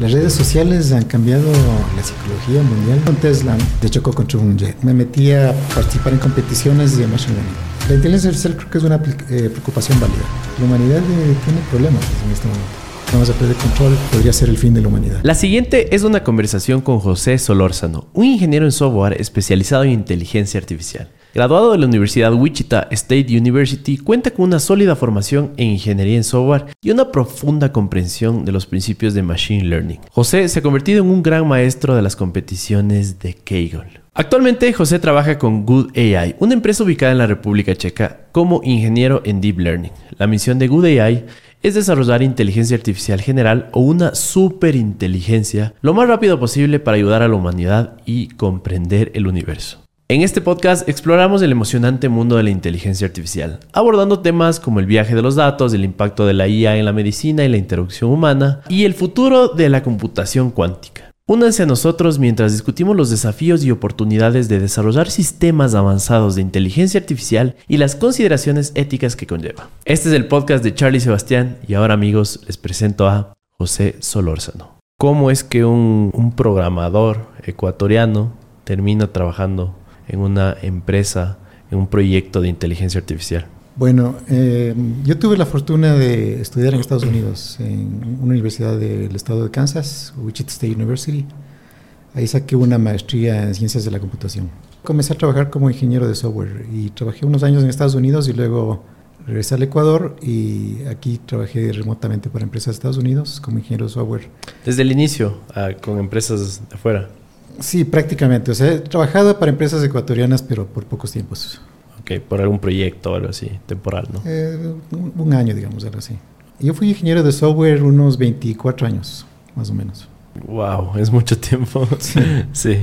Las redes sociales han cambiado la psicología mundial. Con Tesla de chocó contra un jet. Me metí a participar en competiciones de machine learning. La inteligencia artificial creo que es una eh, preocupación válida. La humanidad eh, tiene problemas en este momento. Vamos a perder control, podría ser el fin de la humanidad. La siguiente es una conversación con José Solórzano, un ingeniero en software especializado en inteligencia artificial. Graduado de la Universidad Wichita State University, cuenta con una sólida formación en ingeniería en software y una profunda comprensión de los principios de Machine Learning. José se ha convertido en un gran maestro de las competiciones de Kaggle. Actualmente José trabaja con Good AI, una empresa ubicada en la República Checa, como ingeniero en Deep Learning. La misión de Good AI es desarrollar inteligencia artificial general o una superinteligencia lo más rápido posible para ayudar a la humanidad y comprender el universo. En este podcast exploramos el emocionante mundo de la inteligencia artificial, abordando temas como el viaje de los datos, el impacto de la IA en la medicina y la interacción humana, y el futuro de la computación cuántica. Únanse a nosotros mientras discutimos los desafíos y oportunidades de desarrollar sistemas avanzados de inteligencia artificial y las consideraciones éticas que conlleva. Este es el podcast de Charlie Sebastián y ahora amigos les presento a José Solórzano. ¿Cómo es que un, un programador ecuatoriano termina trabajando en una empresa, en un proyecto de inteligencia artificial? Bueno, eh, yo tuve la fortuna de estudiar en Estados Unidos, en una universidad del estado de Kansas, Wichita State University. Ahí saqué una maestría en ciencias de la computación. Comencé a trabajar como ingeniero de software y trabajé unos años en Estados Unidos y luego regresé al Ecuador y aquí trabajé remotamente para empresas de Estados Unidos como ingeniero de software. Desde el inicio, ah, con empresas de afuera. Sí, prácticamente. O sea, he trabajado para empresas ecuatorianas, pero por pocos tiempos. Ok, por algún proyecto o algo así, temporal, ¿no? Eh, un, año, digamos, algo así. Yo fui ingeniero de software unos 24 años, más o menos. Wow, es mucho tiempo. Sí. sí.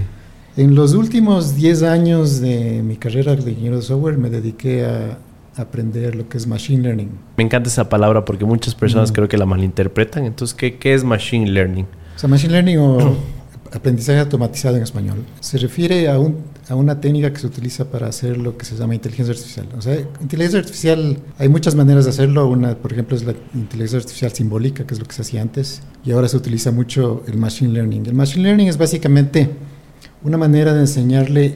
En los últimos 10 años de mi carrera de ingeniero de software me dediqué a aprender lo que es machine learning. Me encanta esa palabra porque muchas personas creo que la malinterpretan. Entonces, ¿qué, ¿qué es machine learning? O sea, machine learning o aprendizaje automatizado en español. Se refiere a, un, a, una técnica que se utiliza para hacer lo que se llama inteligencia artificial. O sea, inteligencia artificial, hay muchas maneras de hacerlo. Una, por ejemplo, es la inteligencia artificial simbólica, que es lo que se hacía antes, y ahora se utiliza mucho el machine learning. El machine learning es básicamente una manera de enseñarle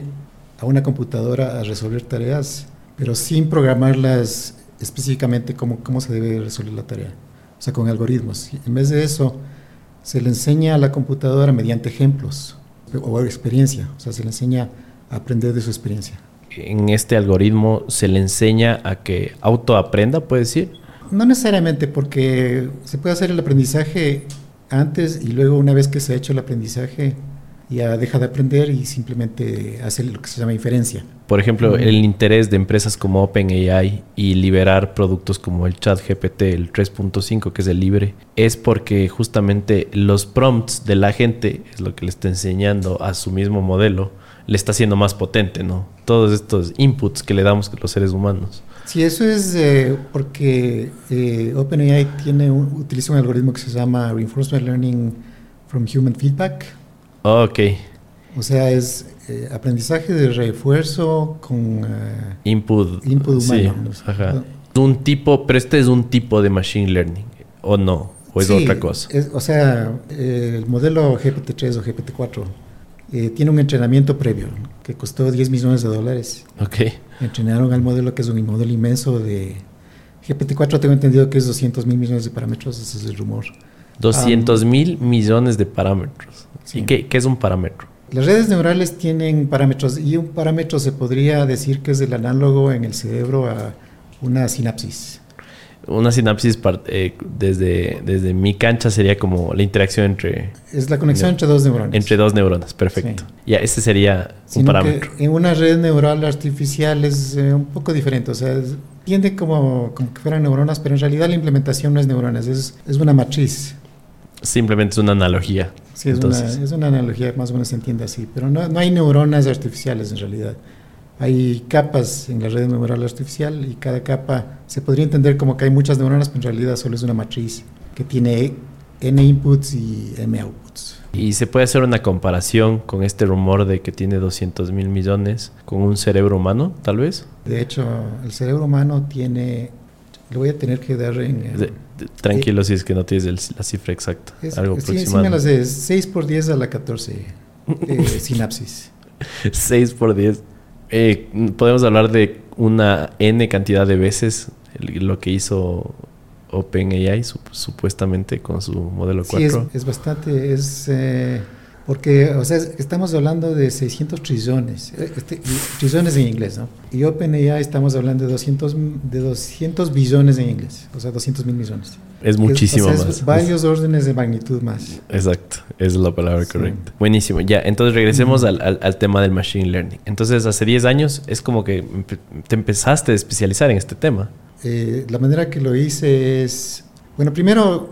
a una computadora a resolver tareas, pero sin programarlas específicamente cómo, cómo se debe resolver la tarea. O sea, con algoritmos. En vez de eso, se le enseña a la computadora mediante ejemplos o experiencia, o sea, se le enseña a aprender de su experiencia. En este algoritmo se le enseña a que autoaprenda, puede decir. No necesariamente, porque se puede hacer el aprendizaje antes y luego una vez que se ha hecho el aprendizaje ya deja de aprender y simplemente hace lo que se llama inferencia. Por ejemplo, el interés de empresas como OpenAI y liberar productos como el chat GPT, el 3.5, que es el libre, es porque justamente los prompts de la gente, es lo que le está enseñando a su mismo modelo, le está haciendo más potente, ¿no? Todos estos inputs que le damos los seres humanos. Sí, eso es eh, porque eh, OpenAI tiene utiliza un algoritmo que se llama Reinforcement Learning from Human Feedback ok. O sea, es eh, aprendizaje de refuerzo con uh, input, input humano. Sí, ajá. Un tipo, pero este es un tipo de machine learning, ¿o no? ¿O es otra cosa? o sea, el modelo GPT-3 o GPT-4 eh, tiene un entrenamiento previo que costó 10 millones de dólares. Ok. Entrenaron al modelo que es un modelo inmenso de... GPT-4 tengo entendido que es 200 mil millones de parámetros, ese es el rumor. 200 mil millones de parámetros. ¿Y qué, es un parámetro? Las redes neurales tienen parámetros y un parámetro se podría decir que es el análogo en el cerebro a una sinapsis. Una sinapsis eh, desde, desde mi cancha sería como la interacción entre... Es la conexión entre dos neuronas. Entre dos neuronas, perfecto. Ya, ese sería un parámetro. en una red neural artificial es eh, un poco diferente, o sea, tiende como, como que fueran neuronas, pero en realidad la implementación no es neuronas, es, es una matriz. Simplemente es una analogía. Sí, es, una, es una, analogía, más o menos se entiende así, pero no, no hay neuronas artificiales en realidad. Hay capas en la red neural artificial y cada capa se podría entender como que hay muchas neuronas, pero en realidad solo es una matriz que tiene n inputs y m outputs. Y se puede hacer una comparación con este rumor de que tiene 200 mil millones con un cerebro humano, tal vez. De hecho, el cerebro humano tiene, lo voy a tener que dar en... Tranquilo si es que no tienes el- la cifra exacta. Es- algo sí, sí aproximado. me las sé, 6 por 10 a la 14 eh, sinapsis. 6 por 10. Eh, podemos hablar de una N cantidad de veces lo que hizo OpenAI su- supuestamente con su modelo Sí, es, 4. es bastante, es eh, porque, o sea, es- estamos hablando de 600 trillones, eh, este, trillones en inglés, ¿no? Y OpenAI estamos hablando de 200, m- de 200 billones en inglés, o sea, 200 mil millones. Es muchísimo o sea, es más. varios órdenes de magnitud más. Exacto, es la palabra Sí. correcta. Buenísimo, ya, entonces regresemos al, al- al tema del Machine Learning. Entonces, hace 10 años es como que te empezaste a especializar en este tema. Eh, la manera que lo hice es, bueno, primero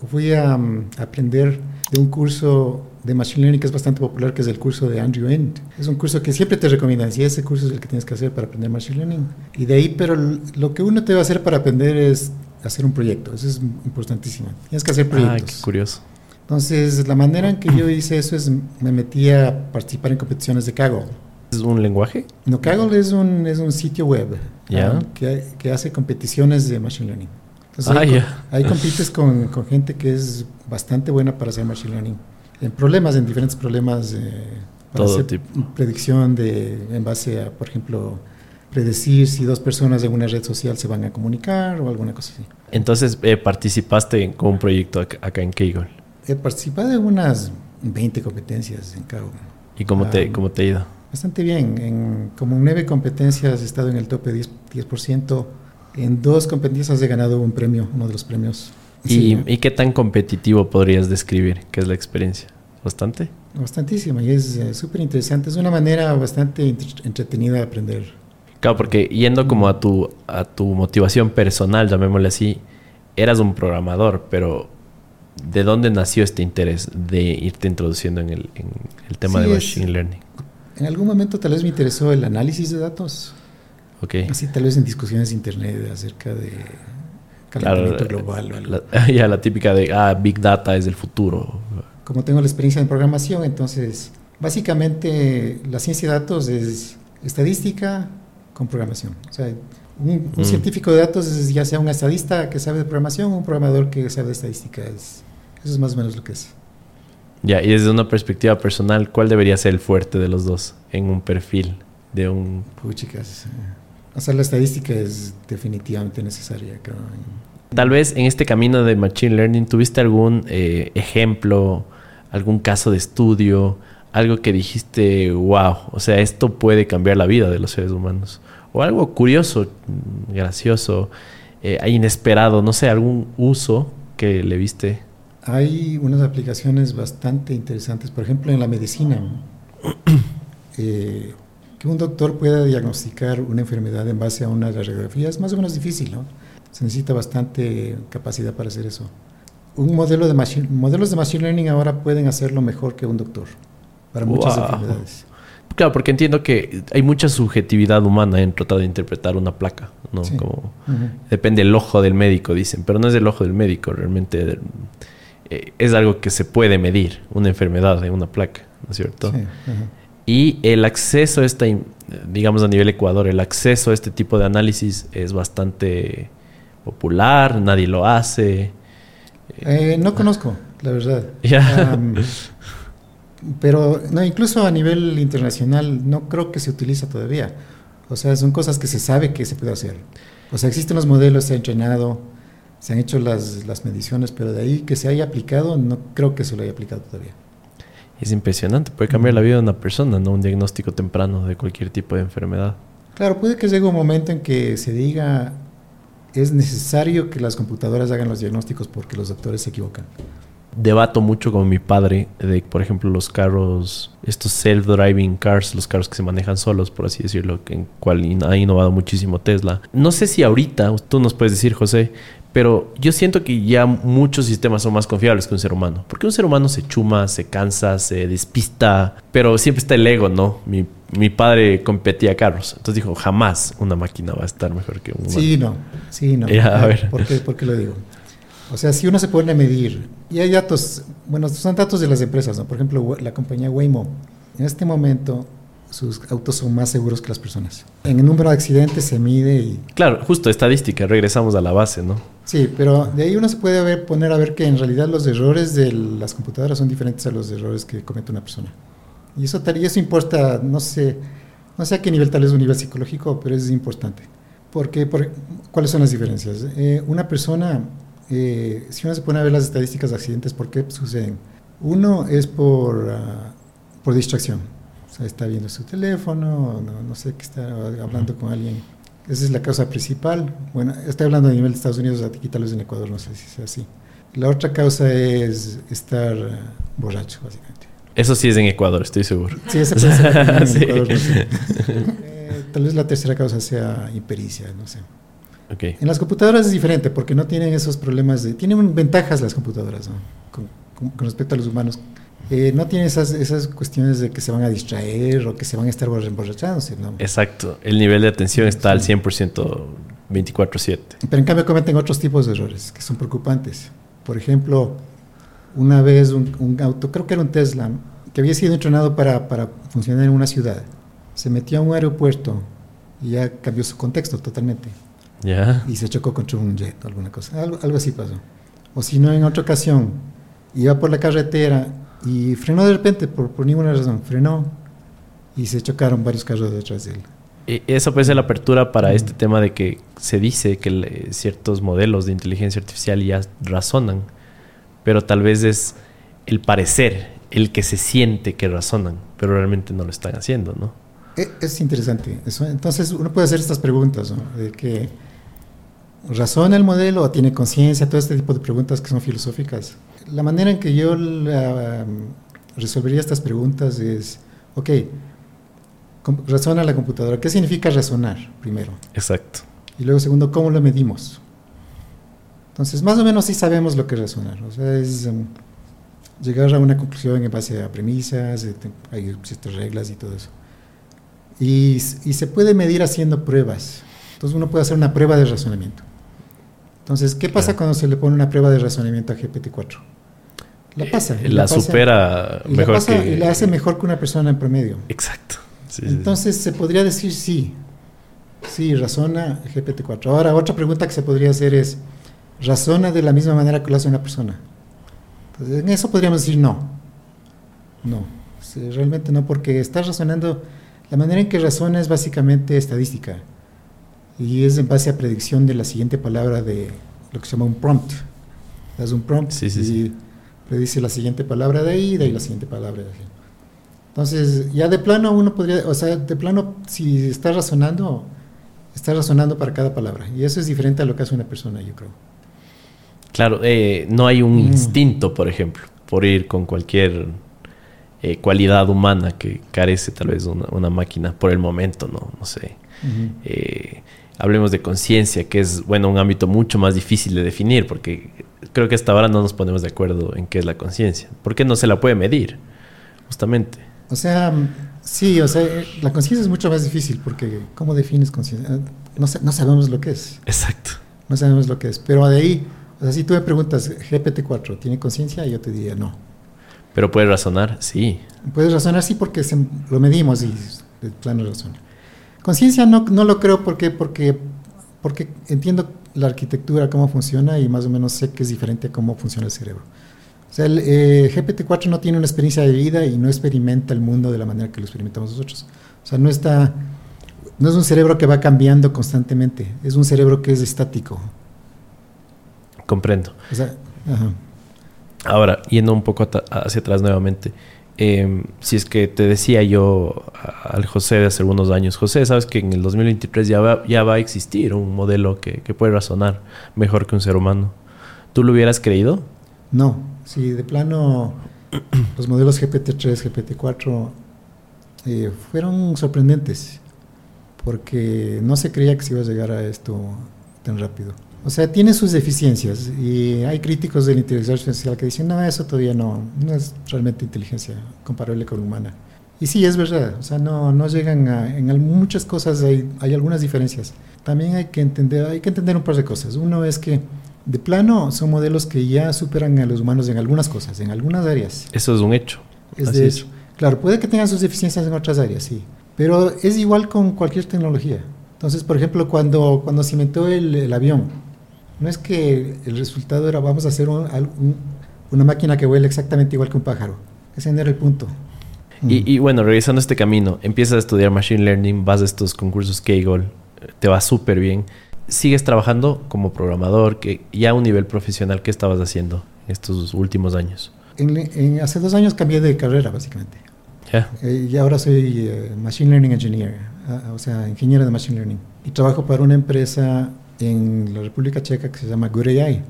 fu- fui a mm, aprender de un curso de Machine Learning que es bastante popular, que es el curso de Andrew Ng. Es un curso que siempre te recomiendan, si ese curso es el que tienes que hacer para aprender Machine Learning. Y de ahí, pero lo que uno te va a hacer para aprender es hacer un proyecto, eso es importantísimo. Tienes que hacer Ah, qué proyectos. curioso. Entonces, la manera en que yo hice eso es, me metí a participar en competiciones de Kaggle. ¿Es un lenguaje? No, Kaggle es un, es un sitio web ah, que, que hace competiciones de Machine Learning. Entonces, Ah, ahí, ya. ahí compites con, con gente que es bastante buena para hacer Machine Learning. En problemas, en diferentes problemas. eh, para Todo hacer tipo. predicción de, en base a, por ejemplo, predecir si dos personas de una red social se van a comunicar o alguna cosa así. Entonces, eh, participaste en- con un proyecto acá, acá en Kaggle. He participado en unas 20 competencias en Kaggle. ¿Y cómo, te, Ah. cómo te ha ido? Bastante bien. En como nueve competencias he estado en el tope 10%. 10%. En dos competencias he ganado un premio, uno de los premios. ¿Y, Sí, ¿Y qué tan competitivo podrías describir? ¿Qué es la experiencia? ¿Bastante? bastantísimo y es eh, súper interesante. Es una manera bastante entre- entretenida de aprender. Claro, porque yendo como a tu, a tu motivación personal, llamémosle así, eras un programador, pero ¿de dónde nació este interés de irte introduciendo en el, en el tema Sí, de es- Machine Learning? En algún momento tal vez me interesó el análisis de datos, Ok. así tal vez en discusiones de internet acerca de calentamiento Claro, global o algo. La, ya la típica de, ah, Big Data es el futuro. Como tengo la experiencia en programación, entonces básicamente la ciencia de datos es estadística con programación. O sea, un, un Mm. científico de datos es ya sea un estadista que sabe de programación o un programador que sabe de estadística. Es- eso es más o menos lo que es. Ya, y desde una perspectiva personal, ¿cuál debería ser el fuerte de los dos en un perfil de un... Puchicas. O sea, la estadística es definitivamente necesaria. creo. Tal vez en este camino de Machine Learning, ¿tuviste algún eh, ejemplo, algún caso de estudio, algo que dijiste, wow, o sea, esto puede cambiar la vida de los seres humanos? O algo curioso, gracioso, eh, inesperado, no sé, algún uso que le viste. Hay unas aplicaciones bastante interesantes, por ejemplo, en la medicina. Eh, que un doctor pueda diagnosticar una enfermedad en base a una radiografía es más o menos difícil, ¿no? Se necesita bastante capacidad para hacer eso. Un modelo de machine, modelos de machine learning ahora pueden hacerlo mejor que un doctor para muchas Wow. enfermedades. Claro, porque entiendo que hay mucha subjetividad humana en tratar de interpretar una placa, ¿no? Sí. Como depende del ojo del médico, dicen, pero no es el ojo del médico, realmente eh, es algo que se puede medir, una enfermedad de una placa, ¿no es cierto? Sí. Y el acceso a esta, digamos a nivel Ecuador, el acceso a este tipo de análisis es bastante popular, nadie lo hace. Eh, no conozco, la verdad. Pero no, incluso a nivel internacional no creo que se utiliza todavía. O sea, son cosas que se sabe que se puede hacer. O sea, existen los modelos, se ha entrenado, se han hecho las, las mediciones, pero de ahí que se haya aplicado, no creo que se lo haya aplicado todavía. Es impresionante, puede cambiar la vida de una persona, ¿no? Un diagnóstico temprano de cualquier tipo de enfermedad. Claro, puede que llegue un momento en que se diga es necesario que las computadoras hagan los diagnósticos porque los doctores se equivocan. debato mucho con mi padre de, por ejemplo, los carros, estos self-driving cars, los carros que se manejan solos, por así decirlo, en cual ha innovado muchísimo Tesla. No sé si ahorita, tú nos puedes decir, José, pero yo siento que ya muchos sistemas son más confiables que un ser humano. Porque un ser humano se chuma, se cansa, se despista, pero siempre está el ego, ¿no? Mi, mi padre competía carros, entonces dijo, jamás una máquina va a estar mejor que un humano. Sí, no, sí, no. Ya, a ver. ¿Por qué, por qué lo digo? O sea, si uno se pone a medir, y hay datos, bueno, son datos de las empresas, ¿no? Por ejemplo, la compañía Waymo, en este momento sus autos son más seguros que las personas. En el número de accidentes se mide y Claro, justo estadística, regresamos a la base, ¿no? Sí, pero de ahí uno se puede ver, poner a ver que en realidad los errores de las computadoras son diferentes a los errores que comete una persona. Y eso, y eso importa, no sé, no sé a qué nivel, tal vez un nivel psicológico, pero es importante. Porque, por, ¿Cuáles son las diferencias? Eh, una persona, eh, si uno se pone a ver las estadísticas de accidentes, ¿por qué suceden? Uno es por, ah, por distracción. O sea, está viendo su teléfono, no, no sé, qué está hablando con alguien. Esa es la causa principal. Bueno, estoy hablando a nivel de Estados Unidos, aquí tal vez en Ecuador, no sé si sea así. La otra causa es estar borracho, básicamente. Eso sí es en Ecuador, estoy seguro. Sí, esa ser en. Ecuador, no sé. eh, tal vez la tercera causa sea impericia, no sé. Okay. En las computadoras es diferente porque no tienen esos problemas de... Tienen ventajas las computadoras ¿no? con, con, con, respecto a los humanos. Eh, no tienen esas, esas cuestiones de que se van a distraer o que se van a estar emborrachándose. ¿no? Exacto. El nivel de atención está al 100% 24/7. Pero en cambio cometen otros tipos de errores que son preocupantes. Por ejemplo, una vez un, un auto, creo que era un Tesla, que había sido entrenado para, para funcionar en una ciudad, se metió a un aeropuerto y ya cambió su contexto totalmente. Yeah. Y se chocó contra un jet o alguna cosa. Algo, algo así pasó. O si no, en otra ocasión, iba por la carretera y frenó de repente, por, por ninguna razón, frenó y se chocaron varios carros detrás de él. Y eso puede ser la apertura para mm. este tema de que se dice que le, ciertos modelos de inteligencia artificial ya razonan, pero tal vez es el parecer, el que se siente que razonan, pero realmente no lo están haciendo, ¿no? Es, es interesante. Eso, entonces uno puede hacer estas preguntas, ¿no? De que razona el modelo o tiene conciencia, todo este tipo de preguntas que son filosóficas. La manera en que yo la, um, resolvería estas preguntas es, ok, razona la computadora. ¿Qué significa razonar, primero? Exacto. Y luego, segundo, ¿cómo lo medimos? Entonces, más o menos sí sabemos lo que es razonar. O sea, es um, llegar a una conclusión en base a premisas, hay ciertas reglas y todo eso. Y, y se puede medir haciendo pruebas. Entonces, uno puede hacer una prueba de razonamiento. Entonces, ¿qué pasa claro. cuando se le pone una prueba de razonamiento a GPT-4? La pasa. Eh, la, la pasa, supera y mejor la pasa, que... Y la hace mejor que una persona en promedio. Exacto. Sí, Entonces, sí. se podría decir sí. Sí, razona GPT-4. Ahora, otra pregunta que se podría hacer es, ¿razona de la misma manera que lo hace una persona? Entonces, en eso podríamos decir no. No. Sí, realmente no, porque está razonando... La manera en que razona es básicamente estadística y es en base a predicción de la siguiente palabra de lo que se llama un prompt. Das un prompt sí, sí, y sí. Predice la siguiente palabra de ahí, de ahí la siguiente palabra de ahí. Entonces, ya de plano uno podría, o sea, de plano, si está razonando, está razonando para cada palabra. Y eso es diferente a lo que hace una persona, yo creo. Claro, eh, no hay un mm. instinto, por ejemplo, por ir con cualquier eh, cualidad humana que carece tal vez una, una, máquina por el momento, no, no sé. Uh -huh. eh, hablemos de conciencia, que es bueno un ámbito mucho más difícil de definir, porque creo que hasta ahora no nos ponemos de acuerdo en qué es la conciencia. ¿Por qué no se la puede medir? Justamente. O sea, sí, o sea, la conciencia es mucho más difícil, porque ¿cómo defines conciencia? No, no, sabemos lo que es. Exacto. No sabemos lo que es. Pero de ahí, o sea, si tú me preguntas, GPT-4, ¿tiene conciencia? Yo te diría no. Pero puede razonar, sí. Puedes razonar, sí, porque se, lo medimos y de plano razona. Conciencia no, no lo creo porque, porque, porque entiendo la arquitectura, cómo funciona y más o menos sé que es diferente a cómo funciona el cerebro. O sea, el eh, GPT-4 no tiene una experiencia de vida y no experimenta el mundo de la manera que lo experimentamos nosotros. O sea, no está, no es un cerebro que va cambiando constantemente, es un cerebro que es estático. Comprendo. O sea, ajá. Ahora, yendo un poco hacia atrás nuevamente, eh, si es que te decía yo al José de hace algunos años, José, sabes que en el 2023 ya va, ya va a existir un modelo que, que, puede razonar mejor que un ser humano. ¿Tú lo hubieras creído? No, si de plano los modelos GPT-3, GPT-4 eh, fueron sorprendentes, porque no se creía que se iba a llegar a esto tan rápido. O sea, tiene sus deficiencias y hay críticos de la inteligencia artificial que dicen, no, eso todavía no, no es realmente inteligencia comparable con humana. Y sí, es verdad, o sea, no, no llegan a, en muchas cosas hay, hay algunas diferencias. También hay que, entender, hay que entender un par de cosas. Uno es que de plano son modelos que ya superan a los humanos en algunas cosas, en algunas áreas. Eso es un hecho. Es de hecho. Claro, puede que tengan sus deficiencias en otras áreas, sí. Pero es igual con cualquier tecnología. Entonces, por ejemplo, cuando, cuando se inventó el, el avión, No es que el resultado era vamos a hacer una máquina que vuela exactamente igual que un pájaro. Ese no era el punto. Y, y, bueno, regresando a este camino, empiezas a estudiar Machine Learning, vas a estos concursos Kaggle, te va súper bien. Sigues trabajando como programador, que ya a un nivel profesional, ¿qué estabas haciendo estos últimos años? En, hace dos años cambié de carrera, básicamente. Eh, y ahora soy eh, Machine Learning Engineer, o sea, ingeniero de Machine Learning. Y trabajo para una empresa en la República Checa que se llama GoodAI.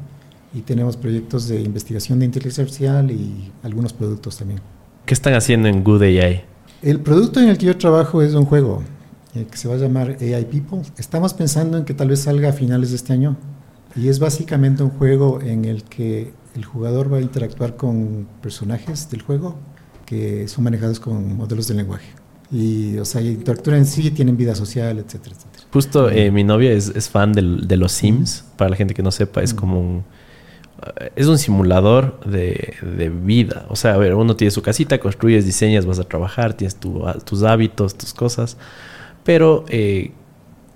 Y tenemos proyectos de investigación de inteligencia artificial y algunos productos también. ¿Qué están haciendo en GoodAI? El producto en el que yo trabajo es un juego eh, que se va a llamar AI People. Estamos pensando en que tal vez salga a finales de este año. Y es básicamente un juego en el que el jugador va a interactuar con personajes del juego que son manejados con modelos de lenguaje. Y, o sea, interactúan en sí, tienen vida social, etcétera, etcétera. Justo eh, mi novia es, es fan de los Sims. Para la gente que no sepa, es como un. Es un simulador de, de, vida. O sea, a ver, uno tiene su casita, construyes, diseñas, vas a trabajar, tienes tus hábitos, tus cosas. Pero eh,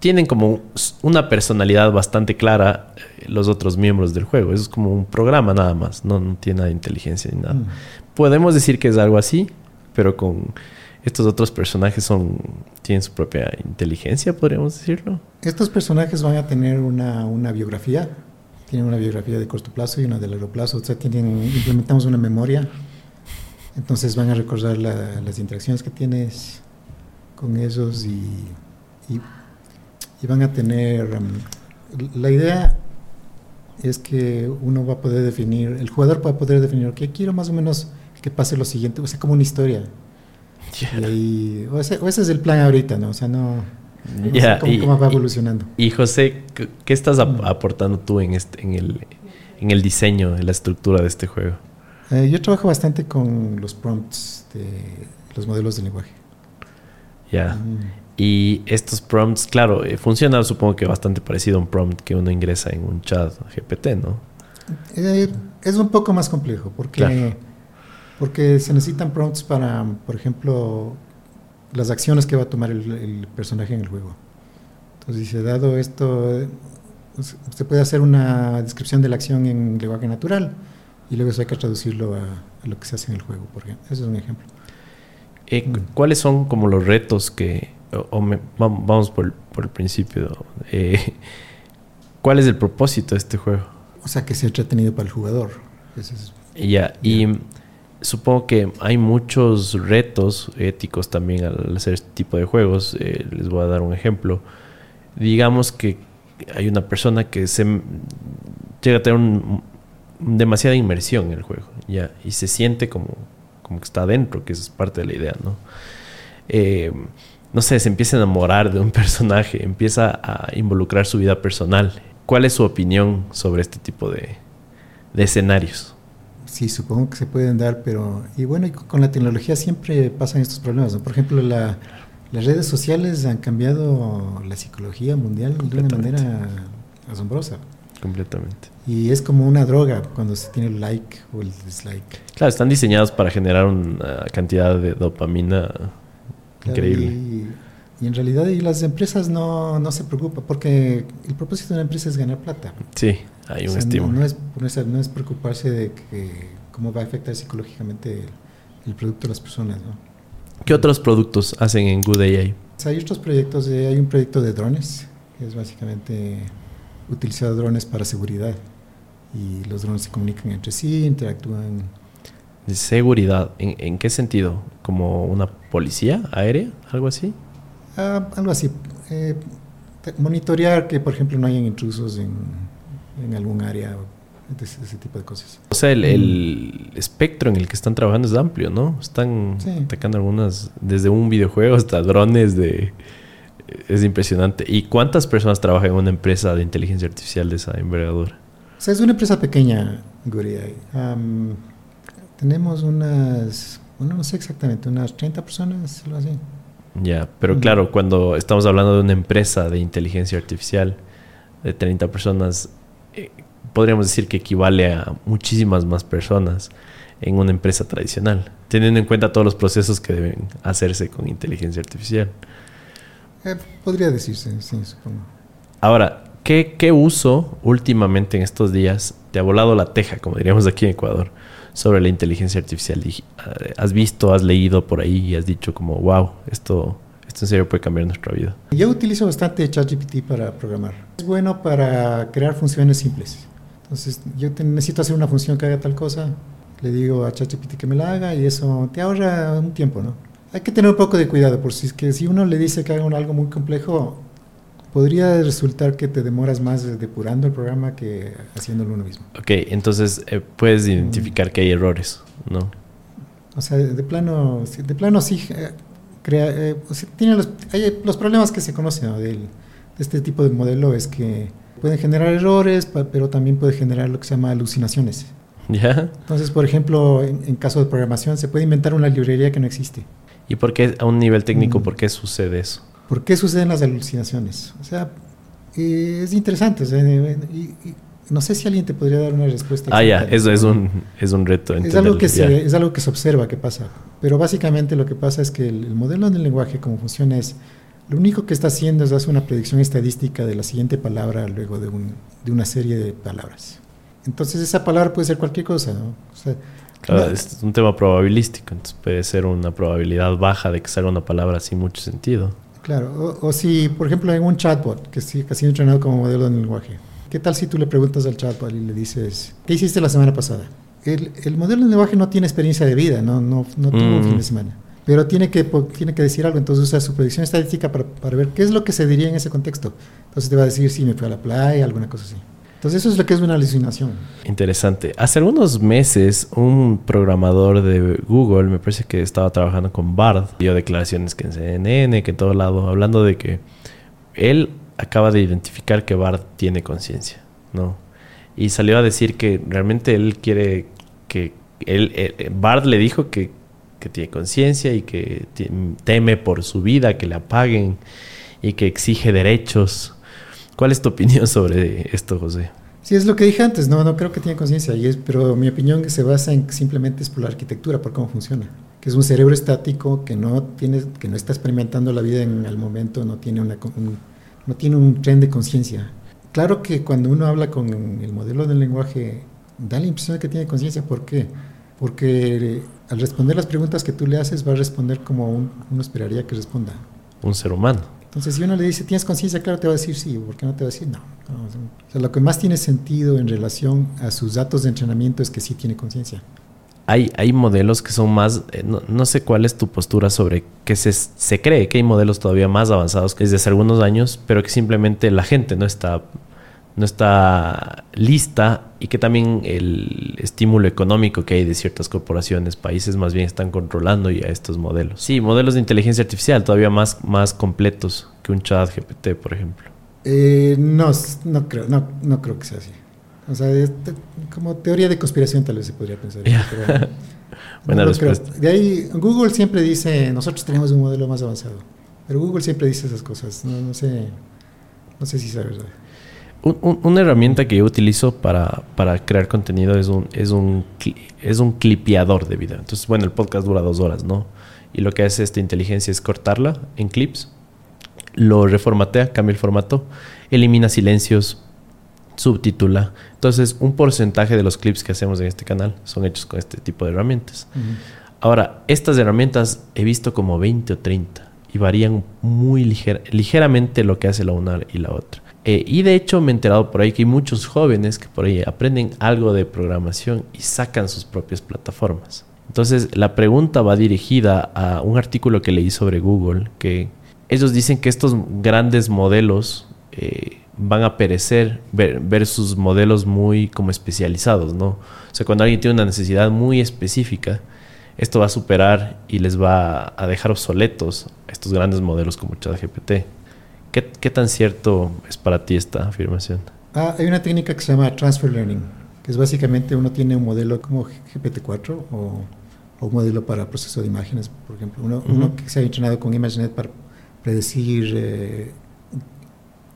tienen como una personalidad bastante clara eh, los otros miembros del juego. Eso es como un programa nada más, no, no tiene nada de inteligencia ni nada. Mm. Podemos decir que es algo así, pero con estos otros personajes son tienen su propia inteligencia, podríamos decirlo. Estos personajes van a tener una, una biografía, tienen una biografía de corto plazo y una de largo plazo, o sea, tienen, implementamos una memoria, entonces van a recordar las interacciones que tienes con ellos y, y van a tener... Um, la idea es que uno va a poder definir, el jugador va a poder definir, que quiero más o menos que pase lo siguiente, o sea, como una historia. Y o, ese, es el plan ahorita, ¿no? O sea, no... cómo, va evolucionando. Y, José, ¿qué estás mm. aportando tú en, este, en, el, en el diseño, en la estructura de este juego? Eh, yo trabajo bastante con los prompts de los modelos de lenguaje. Ya. Mm. Y estos prompts, claro, eh, funcionan supongo que bastante parecido a un prompt que uno ingresa en un chat GPT, ¿no? Eh, es un poco más complejo porque, porque se necesitan prompts para, por ejemplo, las acciones que va a tomar el, personaje en el juego. Entonces dice, dado esto, eh, se puede hacer una descripción de la acción en lenguaje natural y luego eso hay que traducirlo a, a lo que se hace en el juego, por ejemplo. Ese es un ejemplo. ¿Cuáles son como los retos que vamos por, el principio. Eh, ¿Cuál es el propósito de este juego? O sea, que sea entretenido para el jugador. ya, y supongo que hay muchos retos éticos también al hacer este tipo de juegos. Eh, les voy a dar un ejemplo. Digamos que hay una persona que se llega a tener demasiada inmersión en el juego, ya, y se siente como, como que está adentro, que es parte de la idea, ¿no? Eh, no sé, se empieza a enamorar de un personaje, empieza a involucrar su vida personal. ¿Cuál es su opinión sobre este tipo de, escenarios? Sí, supongo que se pueden dar, pero... Y bueno, con la tecnología siempre pasan estos problemas. Por ejemplo, las redes sociales han cambiado la psicología mundial de una manera asombrosa. Completamente. Y es como una droga cuando se tiene el like o el dislike. Claro, están diseñados para generar una cantidad de dopamina Increíble. Y, en realidad y las empresas no, no, se preocupan porque el propósito de una empresa es ganar plata. Sí, hay un estímulo. No, es, no, es, preocuparse de que, cómo va a afectar psicológicamente el, producto de las personas. ¿no? ¿Qué otros productos hacen en Good AI? hay otros proyectos, hay un proyecto de drones, que es básicamente utilizar drones para seguridad. Y los drones se comunican entre sí, interactúan de seguridad, ¿en, ¿en, qué sentido? ¿Como una policía aérea? ¿Algo así? Ah, algo así. Eh, monitorear que, por ejemplo, no hayan intrusos en, en algún área, ese, ese, tipo de cosas. O sea, el, el, espectro en el que están trabajando es amplio, ¿no? Están atacando algunas, desde un videojuego hasta drones de... Es impresionante. ¿Y cuántas personas trabajan en una empresa de inteligencia artificial de esa envergadura? O sea, es una empresa pequeña, Guri. Tenemos unas, bueno, no sé exactamente, unas 30 personas, algo así. Ya, pero claro, cuando estamos hablando de una empresa de inteligencia artificial de 30 personas, eh, podríamos decir que equivale a muchísimas más personas en una empresa tradicional, teniendo en cuenta todos los procesos que deben hacerse con inteligencia artificial. Eh, podría decirse, sí, supongo. Ahora, ¿qué, ¿qué uso últimamente en estos días te ha volado la teja, como diríamos aquí en Ecuador, sobre la inteligencia artificial? Eh, ¿Has visto, has leído por ahí y has dicho como, wow, esto, esto en serio puede cambiar nuestra vida? Yo utilizo bastante ChatGPT para programar. Es bueno para crear funciones simples. Entonces, yo necesito hacer una función que haga tal cosa, le digo a ChatGPT que me la haga y eso te ahorra un tiempo, ¿no? Hay que tener un poco de cuidado, por si es que si uno le dice que haga algo muy complejo, podría resultar que te demoras más depurando el programa que haciéndolo uno mismo. Ok, entonces eh, puedes identificar que hay errores, ¿no? O sea, de, plano, de plano sí eh, crea, eh, tiene los, hay, los problemas que se conocen de, este tipo de modelo es que pueden generar errores, pero también puede generar lo que se llama alucinaciones. ¿Ya? Entonces, por ejemplo, en, caso de programación, se puede inventar una librería que no existe. ¿Y por qué, a un nivel técnico, mm. por qué sucede eso? ¿Por qué suceden las alucinaciones? O sea, eh, es interesante. y, no sé si alguien te podría dar una respuesta. Ah, ya, eso es un, es un reto. Es algo, que se, es algo que se observa que pasa. Pero básicamente lo que pasa es que el, modelo del lenguaje, como funciona, es lo único que está haciendo es hacer una predicción estadística de la siguiente palabra luego de, un, de una serie de palabras. Entonces esa palabra puede ser cualquier cosa, ¿no? O sea, claro, es un tema probabilístico, entonces puede ser una probabilidad baja de que salga una palabra sin mucho sentido. Claro, o, si, por ejemplo, en un chatbot que, sí, que ha sido entrenado como modelo de lenguaje, ¿qué tal si tú le preguntas al chatbot y le dices, ¿qué hiciste la semana pasada? El, el modelo de lenguaje no tiene experiencia de vida, no, no, no tuvo un fin de semana, pero tiene que, tiene que decir algo, entonces usa su predicción estadística para, para ver qué es lo que se diría en ese contexto. Entonces te va a decir si me fui a la playa, alguna cosa así. Entonces eso es lo que es una alucinación. Interesante. Hace algunos meses un programador de Google, me parece que estaba trabajando con Bard, dio declaraciones que en CNN, que en todo lado, hablando de que él acaba de identificar que Bard tiene conciencia, ¿no? Y salió a decir que realmente él quiere que él, eh, Bard le dijo que, que tiene conciencia y que teme por su vida, que le apaguen y que exige derechos ¿Cuál es tu opinión sobre esto, José? Sí, es lo que dije antes, no, no creo que tiene conciencia, pero mi opinión se basa en simplemente es por la arquitectura, por cómo funciona. Que es un cerebro estático que no, tiene, que no está experimentando la vida en el momento, no tiene, una, un, no tiene un tren de conciencia. Claro que cuando uno habla con el modelo del lenguaje, da la impresión de que tiene conciencia. ¿Por qué? Porque al responder las preguntas que tú le haces, va a responder como uno esperaría que responda. Un ser humano. Entonces, si uno le dice, ¿tienes conciencia? Claro, te va a decir sí. ¿Por qué no te va a decir no? O sea, lo que más tiene sentido en relación a sus datos de entrenamiento es que sí tiene conciencia. Hay, hay modelos que son más, eh, no, sé cuál es tu postura sobre que se, se cree que hay modelos todavía más avanzados que desde hace algunos años, pero que simplemente la gente no está no está lista y que también el estímulo económico que hay de ciertas corporaciones, países más bien están controlando ya estos modelos. Sí, modelos de inteligencia artificial todavía más, más completos que un chat GPT, por ejemplo. Eh, no, no creo, no, no creo que sea así. O sea, como teoría de conspiración tal vez se podría pensar. Buena respuesta. De ahí, Google siempre dice, nosotros tenemos un modelo más avanzado. Pero Google siempre dice esas cosas. No, no sé, no sé si es verdad una herramienta que yo utilizo para, crear contenido es un, es, un, es un clipeador de video. Entonces, bueno, el podcast dura dos horas, ¿no? Y lo que hace esta inteligencia es cortarla en clips, lo reformatea, cambia el formato, elimina silencios, subtitula. Entonces, un porcentaje de los clips que hacemos en este canal son hechos con este tipo de herramientas. Ahora, estas herramientas he visto como 20 o 30 y varían muy ligeramente lo que hace la una y la otra. Eh, y de hecho me he enterado por ahí que hay muchos jóvenes que por ahí aprenden algo de programación y sacan sus propias plataformas. Entonces la pregunta va dirigida a un artículo que leí sobre Google, que ellos dicen que estos grandes modelos eh, van a perecer versus modelos muy como especializados, ¿no? O sea, cuando alguien tiene una necesidad muy específica, esto va a superar y les va a dejar obsoletos estos grandes modelos como ChatGPT. ¿Qué, tan cierto es para ti esta afirmación? Ah, hay una técnica que se llama Transfer Learning, que es básicamente uno tiene un modelo como GPT-4 o, un modelo para proceso de imágenes, por ejemplo. Uno, que se ha entrenado con ImageNet para predecir eh,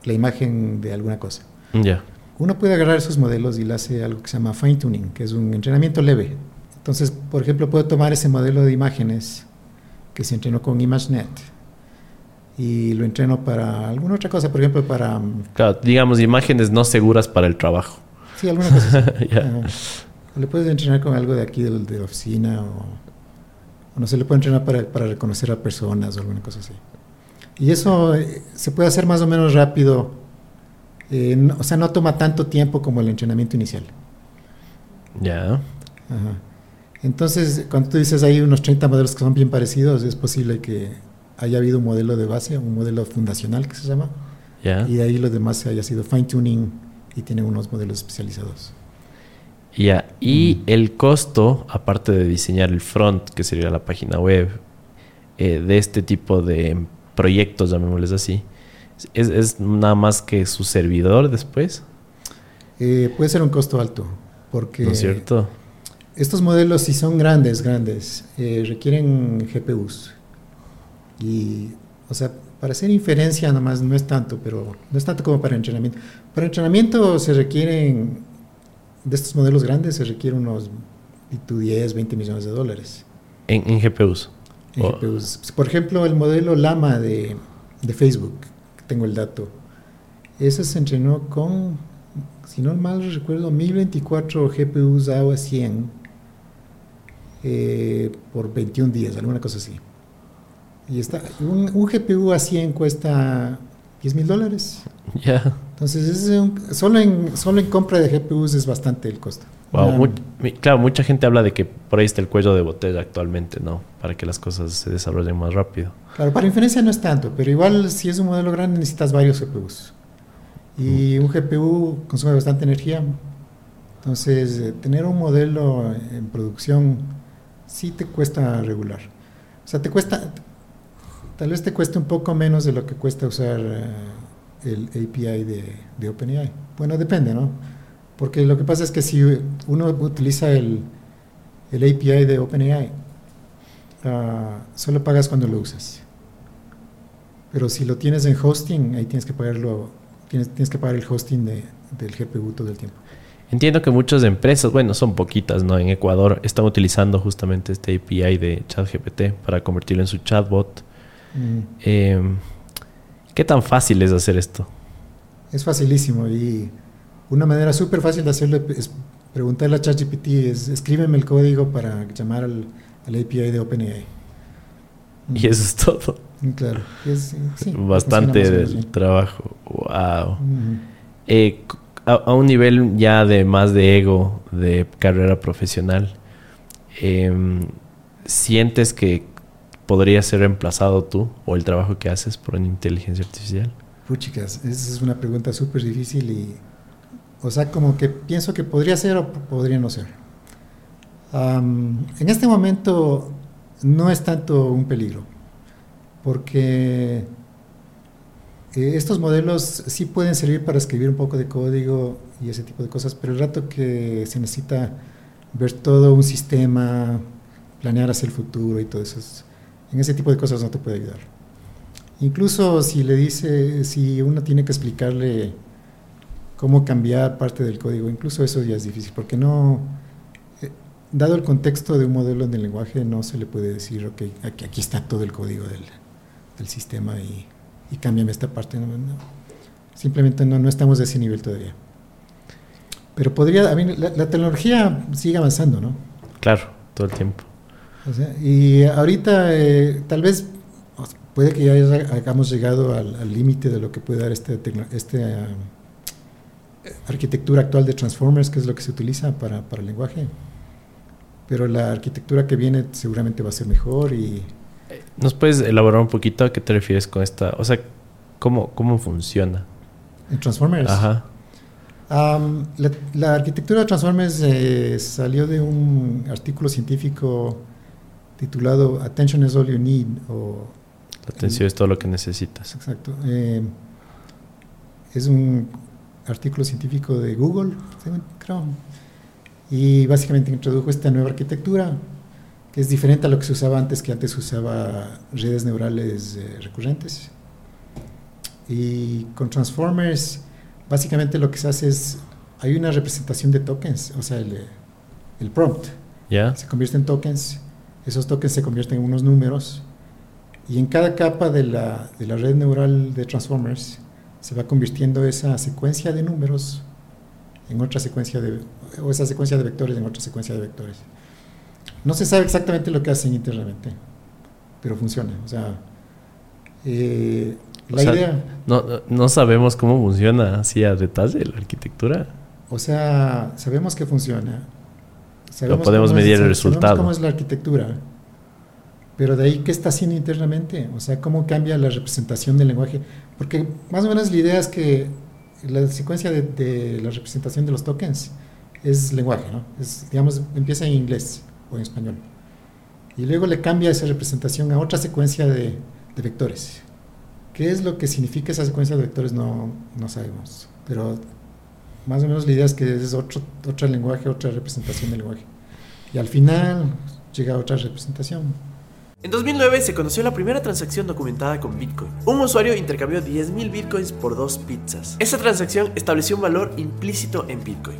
la imagen de alguna cosa. Ya. Uno puede agarrar esos modelos y le hace algo que se llama fine tuning, que es un entrenamiento leve. Entonces, por ejemplo, puedo tomar ese modelo de imágenes que se entrenó con ImageNet y lo entreno para alguna otra cosa, por ejemplo, para... mm, Claro, digamos, imágenes no seguras para el trabajo. Sí, alguna cosa. Ajá. O Le puedes entrenar con algo de aquí del- de, la oficina o, o no sé, le puede entrenar para, para reconocer a personas o alguna cosa así. Y eso eh, se puede hacer más o menos rápido, eh, no- o sea, no toma tanto tiempo como el entrenamiento inicial. Ya. Ajá. Entonces, cuando tú dices hay unos 30 modelos que son bien parecidos, es posible que haya habido un modelo de base, un modelo fundacional que se llama, Ya. y de ahí los demás haya sido fine tuning y tienen unos modelos especializados. Ya. Y Mm. el costo, aparte de diseñar el front, que sería la página web, eh, de este tipo de proyectos, llamémosles así, es, es nada más que su servidor después, Eh, puede ser un costo alto, porque ¿no es cierto? estos modelos, si son grandes, grandes, eh, requieren GPUs. Y, o sea, para hacer inferencia nomás no es tanto, pero no es tanto como para entrenamiento. Para entrenamiento se requieren, de estos modelos grandes, se requiere unos y tú 10, 20 millones de dólares En, en GPUs. en Oh. GPUs. Por ejemplo, el modelo Llama de, de Facebook, que tengo el dato, ese se entrenó con, si no mal recuerdo, 1024 GPUs AOA 100 eh, por 21 días, alguna cosa así. Y está, un, un GPU a 100 cuesta 10 mil dólares. Ya. Entonces, ese es un- solo, en, solo en compra de GPUs es bastante el costo. Wow, claro, mucha gente habla de que por ahí está el cuello de botella actualmente, ¿no? Para que las cosas se desarrollen más rápido. Claro, para inferencia no es tanto, pero igual si es un modelo grande necesitas varios GPUs. Y un GPU consume bastante energía. Entonces, eh, tener un modelo en producción sí te cuesta regular. O sea, te cuesta, tal vez te cueste un poco menos de lo que cuesta usar eh, el API de, OpenAI. Bueno, depende, ¿no? Porque lo que pasa es que si uno utiliza el, el API de OpenAI, ah, solo pagas cuando lo usas. Pero si lo tienes en hosting, ahí tienes que pagarlo, tienes, tienes que pagar el hosting de- del GPU todo el tiempo. Entiendo que muchas empresas, bueno, son poquitas, ¿no? En Ecuador están utilizando justamente este API de ChatGPT para convertirlo en su chatbot. Eh, ¿Qué tan fácil es hacer esto? Es facilísimo y una manera súper fácil de hacerlo es preguntarle a ChatGPT, es escríbeme el código para llamar al, al API de OpenAI. Y eso es todo. Mm, Claro, es, sí, Bastante del trabajo. Wow. Eh, a un nivel ya de más de ego, de carrera profesional, em, ¿sientes que podría ser reemplazado tú o el trabajo que haces por una inteligencia artificial? Puchicas, esa es una pregunta súper difícil y, o sea, como que pienso que podría ser o podría no ser. En este momento no es tanto un peligro, porque eh, estos modelos sí pueden servir para escribir un poco de código y ese tipo de cosas, pero el rato que se necesita ver todo un sistema, planear hacia el futuro y todo eso, es- en ese tipo de cosas no te puede ayudar. Incluso si le dice, si uno tiene que explicarle cómo cambiar parte del código, incluso eso ya es difícil, porque no, eh, dado el contexto de un modelo en el lenguaje, no se le puede decir, ok, aquí, aquí está todo el código del, sistema y, y cámbiame esta parte. Simplemente no, no estamos a ese nivel todavía. Pero podría, a mí, la tecnología sigue avanzando, ¿no? Claro, todo el tiempo. O sea, y ahorita eh, tal vez puede que ya haya- hayamos llegado al límite de lo que puede dar este, tecno- este eh, arquitectura actual de transformers, que es lo que se utiliza para, para el lenguaje. Pero la arquitectura que viene seguramente va a ser mejor y ¿Nos puedes elaborar un poquito a qué te refieres con esta? O sea, ¿cómo, cómo funciona? en transformers. Ajá. La, la arquitectura de Transformers eh, salió de un artículo científico titulado Attention is all you need o La atención es todo lo que necesitas. Exacto. Eh, es un artículo científico de Google, creo. Y básicamente introdujo esta nueva arquitectura, que es diferente a lo que se usaba antes, que antes usaba redes neurales eh, recurrentes. Y con Transformers, básicamente lo que se hace es, hay una representación de tokens, o sea, el, el prompt ¿Ya? se convierte en tokens, esos tokens se convierten en unos números Y en cada capa de la, de la red neural de Transformers se va convirtiendo esa secuencia de números en otra secuencia de, o esa secuencia de vectores en otra secuencia de vectores. No se sabe exactamente lo que hacen internamente, pero funciona. O sea, eh, la idea... No, no sabemos cómo funciona así a detalle la arquitectura. O sea, sabemos que funciona. Sabemos podemos medir el resultado. Cómo es la arquitectura pero de ahí, ¿qué está haciendo internamente? O sea, ¿cómo cambia la representación del lenguaje? Porque más o menos la idea es que la secuencia de, la representación de los tokens es lenguaje, ¿no? Es, digamos, empieza en inglés o en español. Y luego le cambia esa representación a otra secuencia de, vectores. ¿Qué es lo que significa esa secuencia de vectores? No, no sabemos. Pero más o menos la idea es que es otro, otro lenguaje, otra representación del lenguaje. Y al final llega otra representación. En 2009 se conoció la primera transacción documentada con Bitcoin. Un usuario intercambió 10.000 Bitcoins por dos pizzas. Esa transacción estableció un valor implícito en Bitcoin,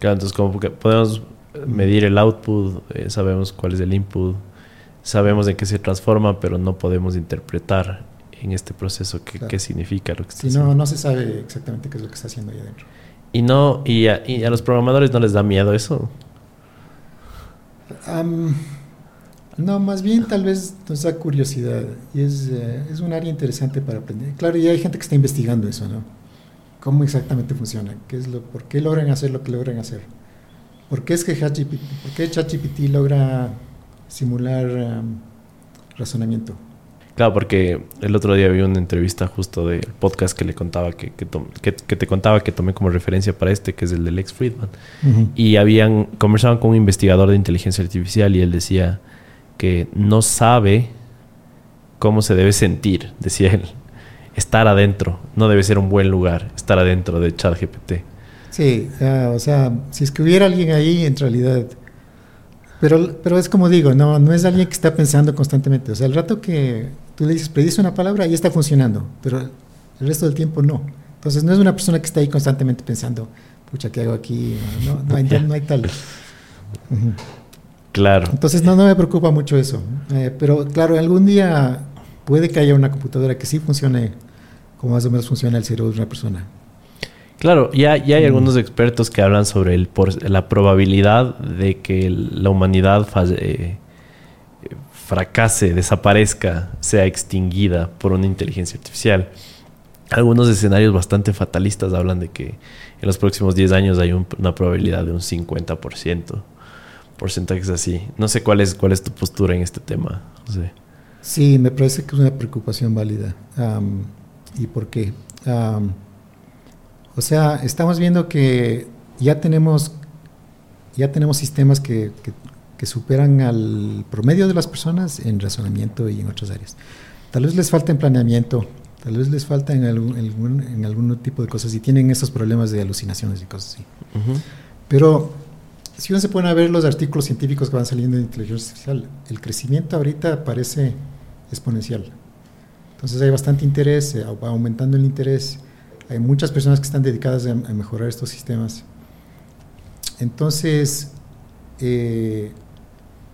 Claro, entonces como que podemos medir el output, eh, sabemos cuál es el input, sabemos en qué se transforma, pero no podemos interpretar en este proceso qué, qué significa lo que está sí, haciendo. No, no se sabe exactamente qué es lo que está haciendo ahí adentro. Y, no, y, a, y a los programadores no les da miedo eso. no, más bien tal vez nos da curiosidad y es, eh, es un área interesante para aprender. Claro, y hay gente que está investigando eso, ¿no? Cómo exactamente funciona, qué es lo, por qué logran hacer lo que logran hacer. ¿Por qué es que ChatGPT, por qué ChatGPT logra simular um, razonamiento? Claro, porque el otro día vi una entrevista justo del podcast que le contaba que, que, te contaba que tomé como referencia para este, que es el de Lex Friedman. Y habían conversaban con un investigador de inteligencia artificial y él decía que no sabe cómo se debe sentir, decía él, estar adentro. No debe ser un buen lugar estar adentro de ChatGPT. Sí, o sea, si es que hubiera alguien ahí, en realidad. Pero, pero es como digo, no, no es alguien que está pensando constantemente. O sea, el rato que tú le dices, predice una palabra, ahí está funcionando, pero el resto del tiempo no. Entonces, no es una persona que está ahí constantemente pensando, pucha, ¿qué hago aquí? No, no, hay, no hay, tal. Claro. Entonces, no, no me preocupa mucho eso. Eh, pero, claro, algún día puede que haya una computadora que sí funcione como más o menos funciona el cerebro de una persona. Claro, ya, ya hay mm. algunos expertos que hablan sobre el la probabilidad de que la humanidad eh, fracase, desaparezca, sea extinguida por una inteligencia artificial. Algunos escenarios bastante fatalistas hablan de que en los próximos 10 años hay una probabilidad de un 50%. Porcentajes así. No sé cuál es, cuál es tu postura en este tema, José. Sí, me parece que es una preocupación válida. ¿Y por qué? o sea, estamos viendo que ya tenemos, ya tenemos sistemas que, que, superan al promedio de las personas en razonamiento y en otras áreas. Tal vez les falta en planeamiento, tal vez les falta en algún, en algún, tipo de cosas y tienen esos problemas de alucinaciones y cosas así. Pero si uno se pone a ver los artículos científicos que van saliendo de inteligencia artificial, el crecimiento ahorita parece exponencial. Entonces hay bastante interés, eh, va aumentando el interés, hay muchas personas que están dedicadas a, mejorar estos sistemas. Entonces, eh,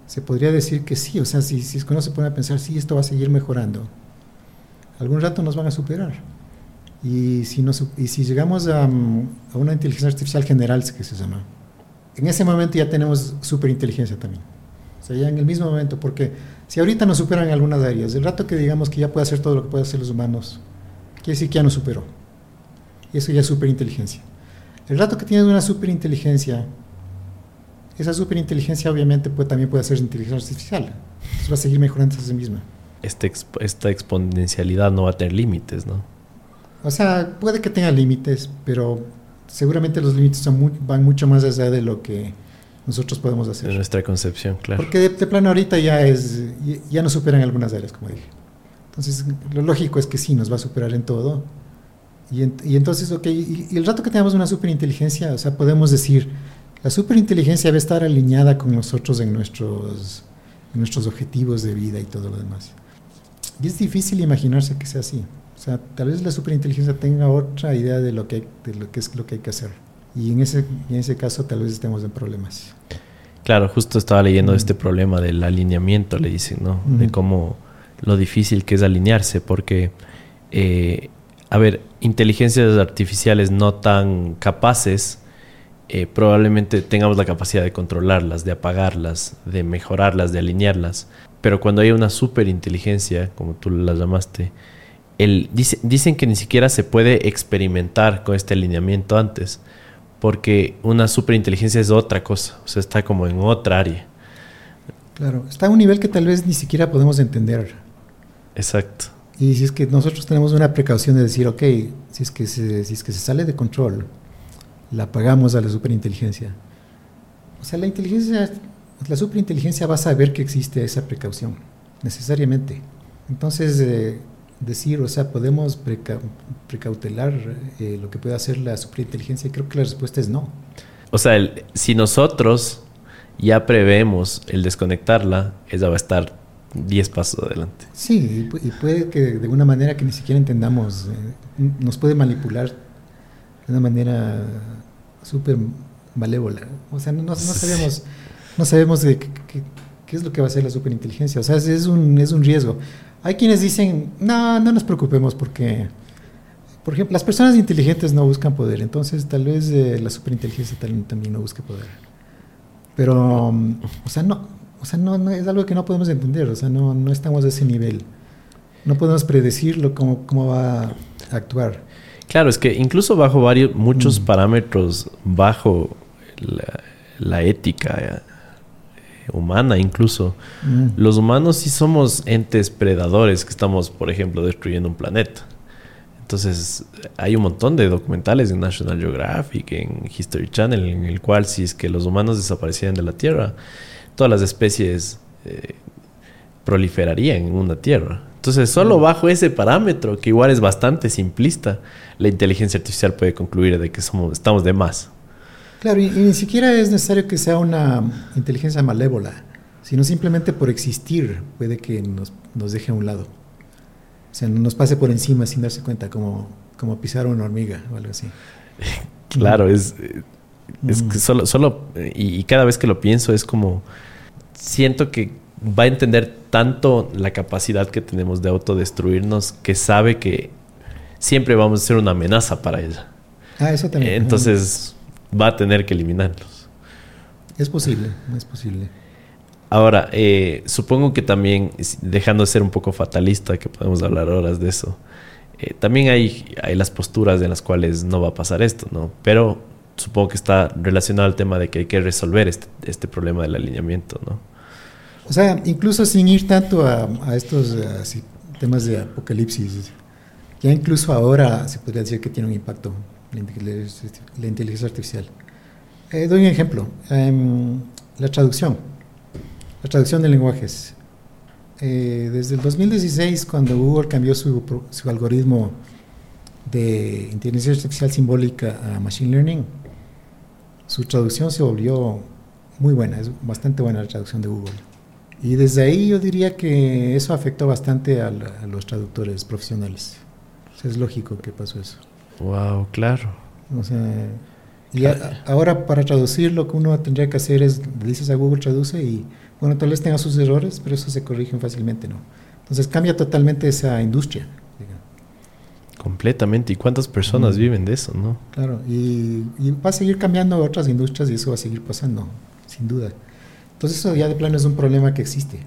se podría decir que sí, o sea, si, uno se pone a pensar, sí, esto va a seguir mejorando, algún rato nos van a superar. Y si, llegamos a, a una inteligencia artificial general, que se llama, en ese momento ya tenemos superinteligencia también O sea, ya en el mismo momento, porque si ahorita nos superan algunas áreas, el rato que digamos que ya puede hacer todo lo que pueden hacer los humanos, quiere decir que ya nos superó. Y eso ya es superinteligencia. El rato que tienes una superinteligencia, esa superinteligencia obviamente puede, también puede ser inteligencia artificial. Entonces va a seguir mejorando a sí misma. Este, esta exponencialidad no va a tener límites, ¿no? O sea, puede que tenga límites, pero seguramente los límites son van mucho más allá de lo que nosotros podemos hacer. De nuestra concepción, claro. Porque de, plano ahorita ya es ya nos superan algunas áreas, como dije. Entonces, lo lógico es que sí, nos va a superar en todo. Y, y entonces, ok, y, y, el rato que tengamos una superinteligencia, o sea, podemos decir, la superinteligencia debe estar alineada con nosotros en nuestros, en nuestros objetivos de vida y todo lo demás. Y es difícil imaginarse que sea así. O sea, tal vez la superinteligencia tenga otra idea de lo que, de lo que es lo que hay que hacer. Y en ese, en ese caso tal vez estemos en problemas. Claro, justo estaba leyendo este problema del alineamiento, le dicen, ¿no? De cómo lo difícil que es alinearse, porque, eh, a ver, inteligencias artificiales no tan capaces, eh, probablemente tengamos la capacidad de controlarlas, de apagarlas, de mejorarlas, de alinearlas. Pero cuando hay una superinteligencia, como tú la llamaste, el, dicen que ni siquiera se puede experimentar con este alineamiento antes, porque una superinteligencia es otra cosa, o sea, está como en otra área. Claro, está a un nivel que tal vez ni siquiera podemos entender. Exacto. Y si es que nosotros tenemos una precaución de decir, ok, si es que se, si es que se sale de control, la pagamos a la superinteligencia. O sea, la inteligencia, la superinteligencia va a saber que existe esa precaución, necesariamente. Entonces, eh, decir, o sea, podemos precautelar eh, lo que puede hacer la superinteligencia? Creo que la respuesta es no. O sea, si nosotros ya prevemos el desconectarla, ella va a estar 10 pasos adelante. Sí, y puede que de una manera que ni siquiera entendamos, eh, nos puede manipular de una manera súper malévola. O sea, no, sabemos, no sabemos de qué, es lo que va a hacer la superinteligencia. O sea, es un, es un riesgo. Hay quienes dicen, no, no nos preocupemos porque, por ejemplo, las personas inteligentes no buscan poder, entonces tal vez eh, la superinteligencia también, no busque poder. Pero, o sea, no, o sea, no, es algo que no podemos entender, o sea, no, no estamos a ese nivel. No podemos predecirlo cómo, cómo va a actuar. Claro, es que incluso bajo varios, muchos mm. parámetros, bajo la, la ética humana incluso. Mm. Los humanos sí somos entes predadores que estamos, por ejemplo, destruyendo un planeta. Entonces, hay un montón de documentales en National Geographic, en History Channel, en el cual si es que los humanos desaparecieran de la Tierra, todas las especies eh, proliferarían en una Tierra. Entonces, solo mm. bajo ese parámetro, que igual es bastante simplista, la inteligencia artificial puede concluir de que somos, estamos de más. Claro, y, ni siquiera es necesario que sea una inteligencia malévola, sino simplemente por existir puede que nos, nos deje a un lado. O sea, nos pase por encima sin darse cuenta, como, como pisar una hormiga o algo así. Claro, es, es que solo, solo y, cada vez que lo pienso es como, siento que va a entender tanto la capacidad que tenemos de autodestruirnos que sabe que siempre vamos a ser una amenaza para ella. Ah, eso también. Entonces, va a tener que eliminarlos. Es posible, es posible. Ahora, eh, supongo que también, dejando de ser un poco fatalista, que podemos hablar horas de eso, eh, también hay, hay las posturas en las cuales no va a pasar esto, ¿no? Pero supongo que está relacionado al tema de que hay que resolver este, este problema del alineamiento, ¿no? O sea, incluso sin ir tanto a, estos temas de apocalipsis, ya incluso ahora se podría decir que tiene un impacto la inteligencia artificial. Eh, doy un ejemplo. Em, la traducción. La traducción de lenguajes. Eh, desde el 2016, cuando Google cambió su, su, algoritmo de inteligencia artificial simbólica a Machine Learning, su traducción se volvió muy buena, es bastante buena la traducción de Google. Y desde ahí yo diría que eso afectó bastante a los traductores profesionales. es lógico que pasó eso. Wow, claro. O sea, y ahora para traducir lo que uno tendría que hacer es, dices a Google traduce y, bueno, tal vez tenga sus errores, pero eso se corrigen fácilmente, ¿no? Entonces cambia totalmente esa industria. Completamente. ¿Y cuántas personas viven de eso, no? Claro, y, va a seguir cambiando otras industrias y eso va a seguir pasando, sin duda. Entonces eso ya de plano es un problema que existe.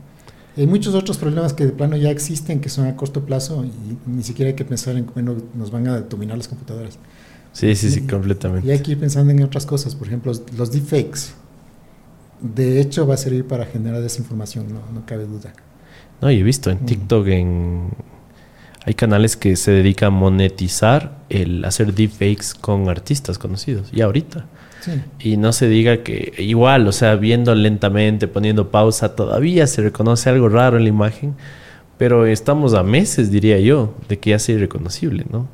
Hay muchos otros problemas que de plano ya existen, que son a corto plazo y ni siquiera hay que pensar en cómo nos van a dominar las computadoras. Sí, sí, sí, completamente. Y hay que ir pensando en otras cosas, por ejemplo, los deepfakes. De hecho, va a servir para generar desinformación, no, no cabe duda. No, y he visto en mm. TikTok, en... hay canales que se dedican a monetizar el hacer deepfakes con artistas conocidos. Y ahorita. Y no se diga que igual, o sea, viendo lentamente, poniendo pausa, todavía se reconoce algo raro en la imagen, pero estamos a meses, diría yo, de que ya sea irreconocible, ¿no?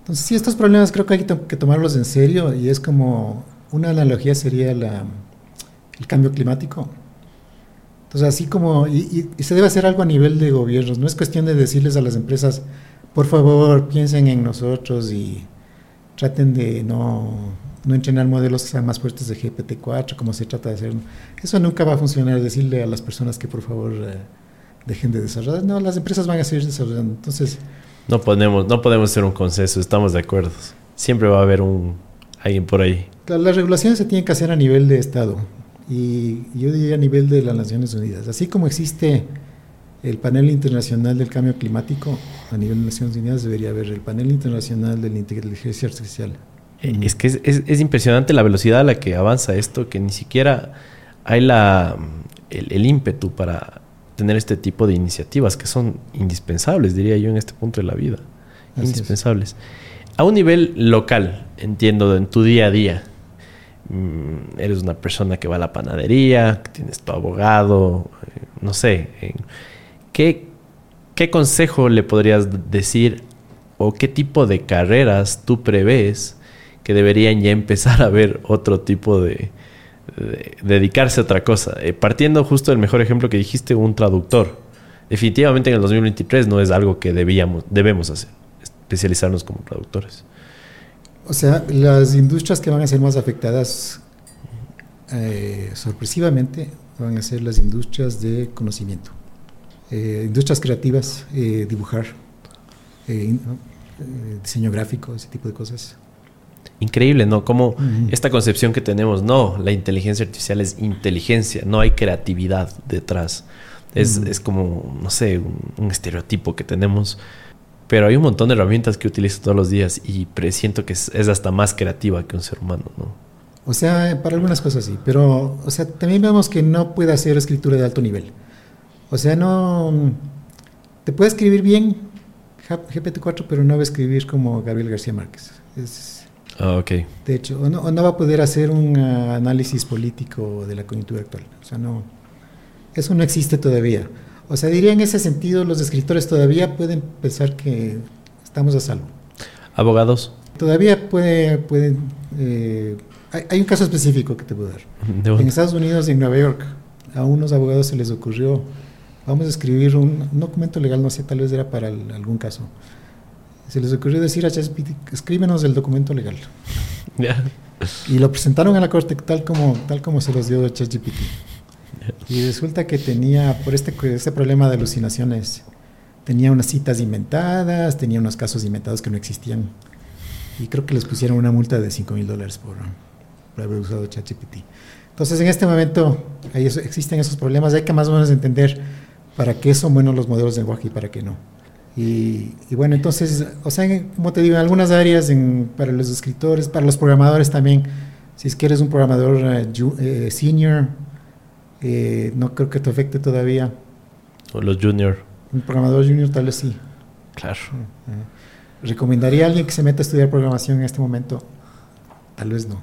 Entonces, sí, estos problemas creo que hay que tomarlos en serio y es como una analogía sería la, el cambio climático. Entonces, así como, y, y, se debe hacer algo a nivel de gobiernos, no es cuestión de decirles a las empresas, por favor, piensen en nosotros y traten de no no entrenar modelos que sean más fuertes de GPT-4, como se trata de hacer. Eso nunca va a funcionar, decirle a las personas que por favor eh, dejen de desarrollar. No, las empresas van a seguir desarrollando. Entonces... No podemos, no podemos hacer un consenso, estamos de acuerdo. Siempre va a haber un alguien por ahí. las regulaciones se tienen que hacer a nivel de Estado y yo diría a nivel de las Naciones Unidas. Así como existe el panel internacional del cambio climático, a nivel de Naciones Unidas debería haber el panel internacional de la inteligencia artificial. Eh, es que es, impresionante la velocidad a la que avanza esto, que ni siquiera hay la, el, ímpetu para tener este tipo de iniciativas que son indispensables, diría yo, en este punto de la vida. indispensables. A un nivel local, entiendo, en tu día a día, mm, eres una persona que va a la panadería, tienes tu abogado, eh, no sé, ¿qué, ¿qué consejo le podrías decir o qué tipo de carreras tú prevés que deberían ya empezar a ver otro tipo de, dedicarse a otra cosa. Eh, partiendo justo del mejor ejemplo que dijiste, un traductor. Definitivamente en el 2023 no es algo que debíamos, debemos hacer, especializarnos como traductores. O sea, las industrias que van a ser más afectadas eh, sorpresivamente van a ser las industrias de conocimiento, eh, industrias creativas, dibujar, diseño gráfico, ese tipo de cosas increíble, ¿no? Como esta concepción que tenemos, no, la inteligencia artificial es inteligencia, no hay creatividad detrás. Es, como, no sé, un, estereotipo que tenemos. Pero hay un montón de herramientas que utilizo todos los días y presiento que es, hasta más creativa que un ser humano, ¿no? O sea, para algunas cosas sí, pero, o sea, también vemos que no puede hacer escritura de alto nivel. O sea, no. Te puede escribir bien GPT-4, pero no va a escribir como Gabriel García Márquez. Es, Ah, De hecho, o no, va a poder hacer un ah, análisis político de la coyuntura actual. O sea, no, eso no existe todavía. O sea, diría en ese sentido, los escritores todavía pueden pensar que estamos a salvo. ¿Abogados? Todavía puede, pueden... Eh, hay, un caso específico que te puedo dar. En Estados Unidos, en Nueva York, a unos abogados se les ocurrió, vamos a escribir un, documento legal, no sé, tal vez era para algún caso se les ocurrió decir a ChatGPT, escríbenos el documento legal. Y lo presentaron a la corte tal como, tal como se los dio ChatGPT. Y resulta que tenía, por este, este problema de alucinaciones, tenía unas citas inventadas, tenía unos casos inventados que no existían. Y creo que les pusieron una multa de 5 mil dólares por, haber usado ChatGPT. Entonces, en este momento ahí existen esos problemas. Hay que más o menos entender para qué son buenos los modelos de lenguaje y para qué no. Y, bueno, entonces, o sea, como te digo, en algunas áreas, para los escritores, para los programadores también, si es que eres un programador eh, eh, senior, eh, no creo que te afecte todavía. O los junior. Un programador junior tal vez sí. Claro. ¿Recomendaría a alguien que se meta a estudiar programación en este momento? Tal vez no.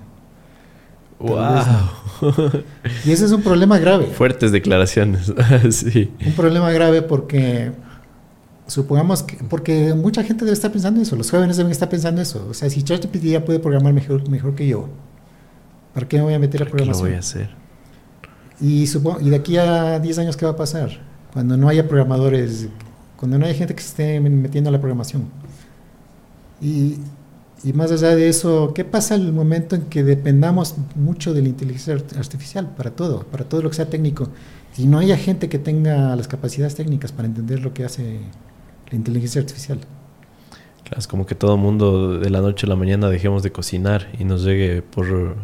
wow. Y ese es un problema grave. Fuertes declaraciones. sí. Un problema grave porque supongamos que, porque mucha gente debe estar pensando eso, los jóvenes deben estar pensando eso. O sea, si ChatGPT ya puede programar mejor, mejor que yo, ¿para qué me voy a meter a programación? ¿Qué lo voy a hacer? Y, supongo, y de aquí a 10 años, ¿qué va a pasar? Cuando no haya programadores, cuando no haya gente que se esté metiendo a la programación. Y, y más allá de eso, ¿qué pasa en el momento en que dependamos mucho de la inteligencia artificial para todo, para todo lo que sea técnico? Y no haya gente que tenga las capacidades técnicas para entender lo que hace la inteligencia artificial. Claro, es como que todo el mundo de la noche a la mañana dejemos de cocinar y nos llegue por,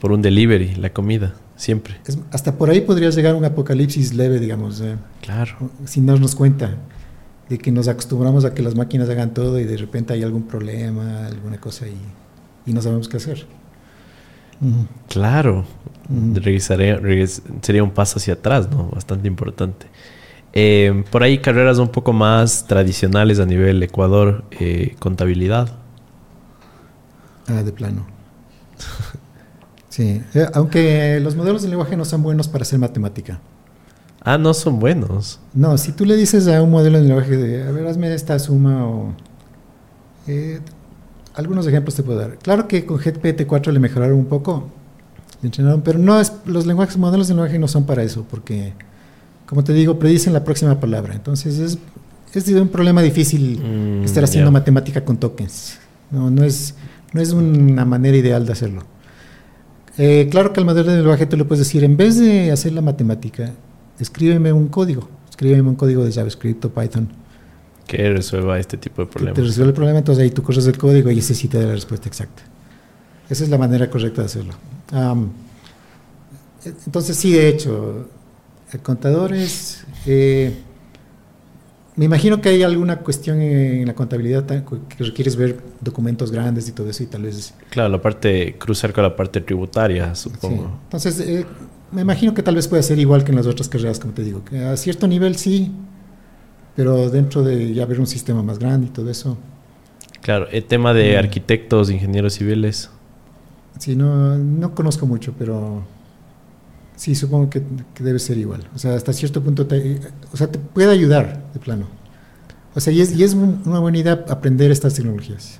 por un delivery la comida. siempre. hasta por ahí podría llegar un apocalipsis leve, digamos. Eh, claro. Sin darnos cuenta de que nos acostumbramos a que las máquinas hagan todo y de repente hay algún problema, alguna cosa y, y no sabemos qué hacer. Claro. sería un paso hacia atrás, ¿no? Bastante importante. Eh, por ahí carreras un poco más tradicionales a nivel Ecuador, eh, contabilidad. Ah, de plano. sí, eh, aunque los modelos de lenguaje no son buenos para hacer matemática. Ah, no son buenos. No, si tú le dices a un modelo de lenguaje de, a ver, hazme esta suma o... algunos ejemplos te puedo dar. Claro que con GPT-4 le mejoraron un poco, le entrenaron, pero no es, los lenguajes, modelos de lenguaje no son para eso, porque como te digo, predicen la próxima palabra. Entonces es, es un problema difícil mm, estar haciendo matemática con tokens. No, no, es, no es una manera ideal de hacerlo. Eh, claro que al modelo de lenguaje tú le puedes decir, en vez de hacer la matemática, escríbeme un código. Escríbeme un código de JavaScript o Python. Que resuelva este tipo de problemas. Que te resuelve el problema, entonces ahí tú corres el código y ese sí te da la respuesta exacta. Esa es la manera correcta de hacerlo. entonces sí, de hecho, contadores. Eh, me imagino que hay alguna cuestión en la contabilidad que requieres ver documentos grandes y todo eso y tal vez... Claro, la parte, cruzar con la parte tributaria, supongo. Entonces, eh, me imagino que tal vez pueda ser igual que en las otras carreras, como te digo, que a cierto nivel sí, pero dentro de ya ver un sistema más grande y todo eso. Claro, el tema de mm. arquitectos, ingenieros civiles. Sí, no, no conozco mucho, pero Sí, supongo que, debe ser igual. O sea, hasta cierto punto, te, o sea, te puede ayudar de plano. O sea, y es, y es una buena idea aprender estas tecnologías.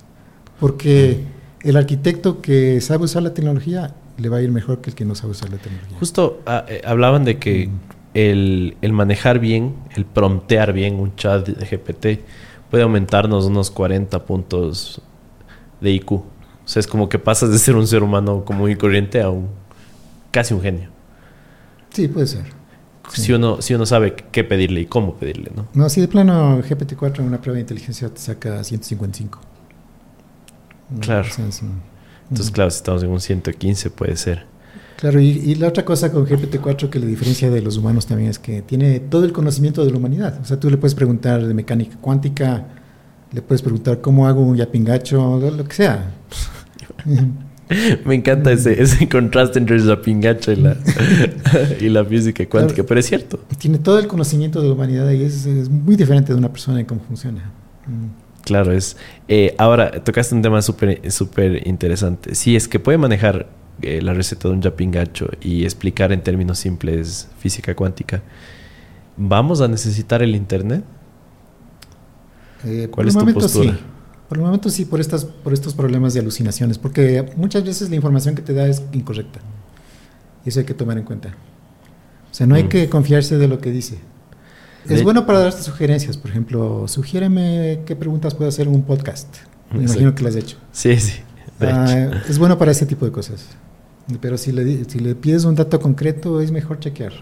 Porque el arquitecto que sabe usar la tecnología le va a ir mejor que el que no sabe usar la tecnología. Justo ah, eh, hablaban de que el, el, manejar bien, el promptear bien un chat de GPT puede aumentarnos unos 40 puntos de IQ. O sea, es como que pasas de ser un ser humano común y corriente a un casi un genio. Sí, puede ser. Si, uno, si uno sabe qué pedirle y cómo pedirle, ¿no? No, si de plano GPT-4 en una prueba de inteligencia te saca 155. Claro. Entonces, claro, si estamos en un 115 puede ser. Claro, y, la otra cosa con GPT-4 que le diferencia de los humanos también es que tiene todo el conocimiento de la humanidad. O sea, tú le puedes preguntar de mecánica cuántica, le puedes preguntar cómo hago un yapingacho, lo, lo que sea. Me encanta ese, ese contraste entre la pingacha y la, y la física cuántica, pero es cierto. Tiene todo el conocimiento de la humanidad y es, es muy diferente de una persona en cómo funciona. Mm. Claro, es. Eh, ahora, tocaste un tema súper super interesante. Si es que puede manejar eh, la receta de un yapingacho y explicar en términos simples física cuántica, ¿vamos a necesitar el Internet? Eh, ¿Cuál es tu postura? Por el momento sí, por, estas, por estos problemas de alucinaciones, porque muchas veces la información que te da es incorrecta. Y eso hay que tomar en cuenta. O sea, no hay mm. que confiarse de lo que dice. Es bueno para darte sugerencias, por ejemplo, sugiéreme qué preguntas puedo hacer en un podcast. Me imagino que las has hecho. Sí, sí. Ah, es bueno para ese tipo de cosas. Pero si le, si le pides un dato concreto, es mejor chequear.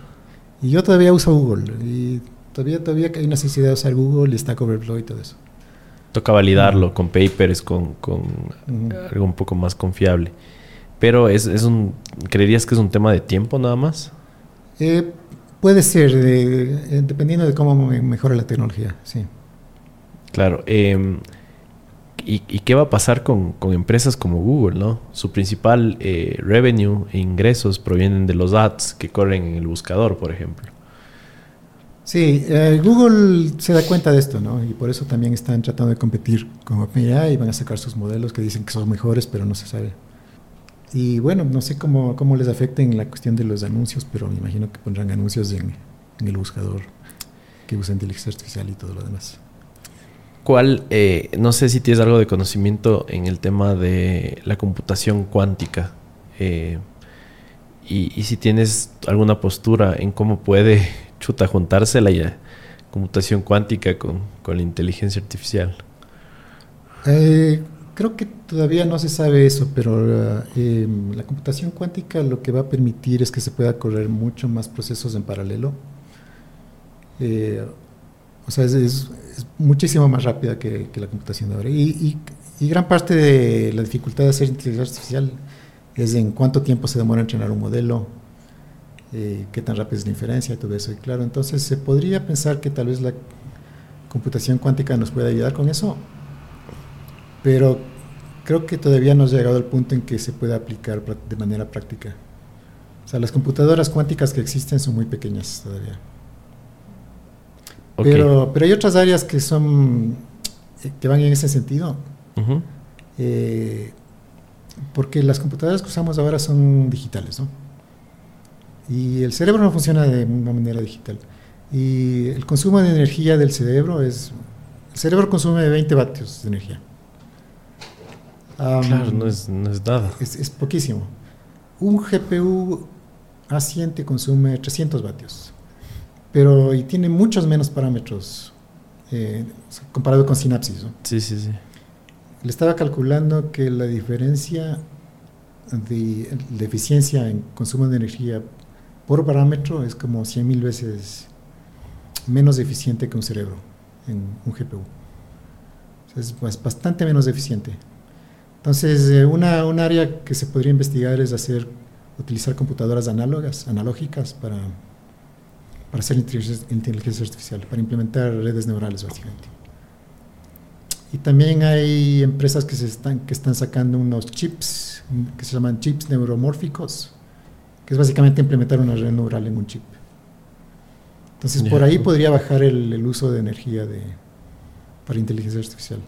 Y yo todavía uso Google. Y todavía, todavía hay necesidad de usar Google y Stack Overflow y todo eso. Toca validarlo con papers, con, algo un poco más confiable. Pero es, es, un, ¿creerías que es un tema de tiempo nada más? Eh, puede ser, eh, dependiendo de cómo mejora la tecnología, sí. Claro. Em, y, qué va a pasar con, empresas como Google, no? Su principal eh, revenue e ingresos provienen de los ads que corren en el buscador, por ejemplo. Sí, eh, Google se da cuenta de esto, ¿no? Y por eso también están tratando de competir con OpenAI y van a sacar sus modelos que dicen que son mejores, pero no se sabe. Y bueno, no sé cómo, cómo les afecta en la cuestión de los anuncios, pero me imagino que pondrán anuncios en, el buscador que usa inteligencia artificial y todo lo demás. ¿Cuál, eh, no sé si tienes algo de conocimiento en el tema de la computación cuántica? Eh, y, y si tienes alguna postura en cómo puede chuta, juntarse la computación cuántica con, la inteligencia artificial? Eh, creo que todavía no se sabe eso, pero eh, la computación cuántica lo que va a permitir es que se pueda correr mucho más procesos en paralelo. Eh, o sea, es, muchísimo más rápida que, la computación de ahora. Y, y, gran parte de la dificultad de hacer inteligencia artificial es en cuánto tiempo se demora entrenar un modelo, eh, qué tan rápida es la inferencia y todo eso. Y claro, entonces se podría pensar que tal vez la computación cuántica nos puede ayudar con eso, pero creo que todavía no ha llegado al punto en que se pueda aplicar de manera práctica. O sea, las computadoras cuánticas que existen son muy pequeñas todavía. Pero, pero hay otras áreas que son eh, que van en ese sentido. Eh, porque las computadoras que usamos ahora son digitales, ¿no? Y el cerebro no funciona de una manera digital. Y el consumo de energía del cerebro es... El cerebro consume 20 vatios de energía. claro, no es, no es nada. Es, es, poquísimo. Un GPU A100 consume 300 vatios. Pero y tiene muchos menos parámetros eh, comparado con sinapsis. ¿no? Sí, sí, sí. Le estaba calculando que la diferencia de, de eficiencia en consumo de energía por parámetro es como 100.000 veces menos eficiente que un cerebro en un GPU. Es pues, bastante menos eficiente. Entonces, eh, una, un área que se podría investigar es hacer, utilizar computadoras análogas, analógicas para para hacer inteligencia artificial, para implementar redes neurales básicamente. Y también hay empresas que, se están, que están sacando unos chips que se llaman chips neuromórficos, que es básicamente implementar una red neural en un chip. Entonces, por ahí podría bajar el, el uso de energía de, para inteligencia artificial.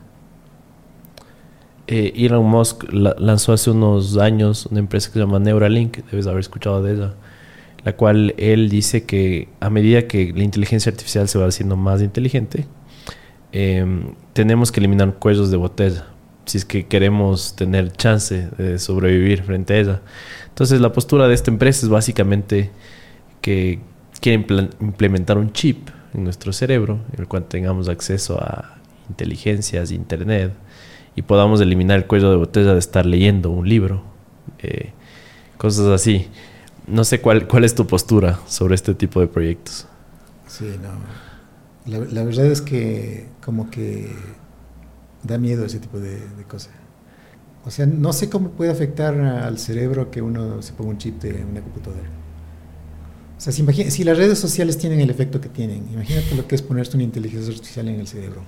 Eh, Elon Musk lanzó hace unos años una empresa que se llama Neuralink, debes haber escuchado de ella la cual él dice que a medida que la inteligencia artificial se va haciendo más inteligente, em, tenemos que eliminar cuellos de botella si es que queremos tener chance de sobrevivir frente a ella. Entonces la postura de esta empresa es básicamente que quiere implementar un chip en nuestro cerebro en el cual tengamos acceso a inteligencias, internet y podamos eliminar el cuello de botella de estar leyendo un libro, eh, cosas así. No sé cuál, cuál es tu postura sobre este tipo de proyectos. Sí, no. La, la verdad es que como que da miedo ese tipo de, cosas. O sea, no sé cómo puede afectar al cerebro que uno se ponga un chip de una computadora. O sea, si, si las redes sociales tienen el efecto que tienen, imagínate lo que es ponerse una inteligencia artificial en el cerebro.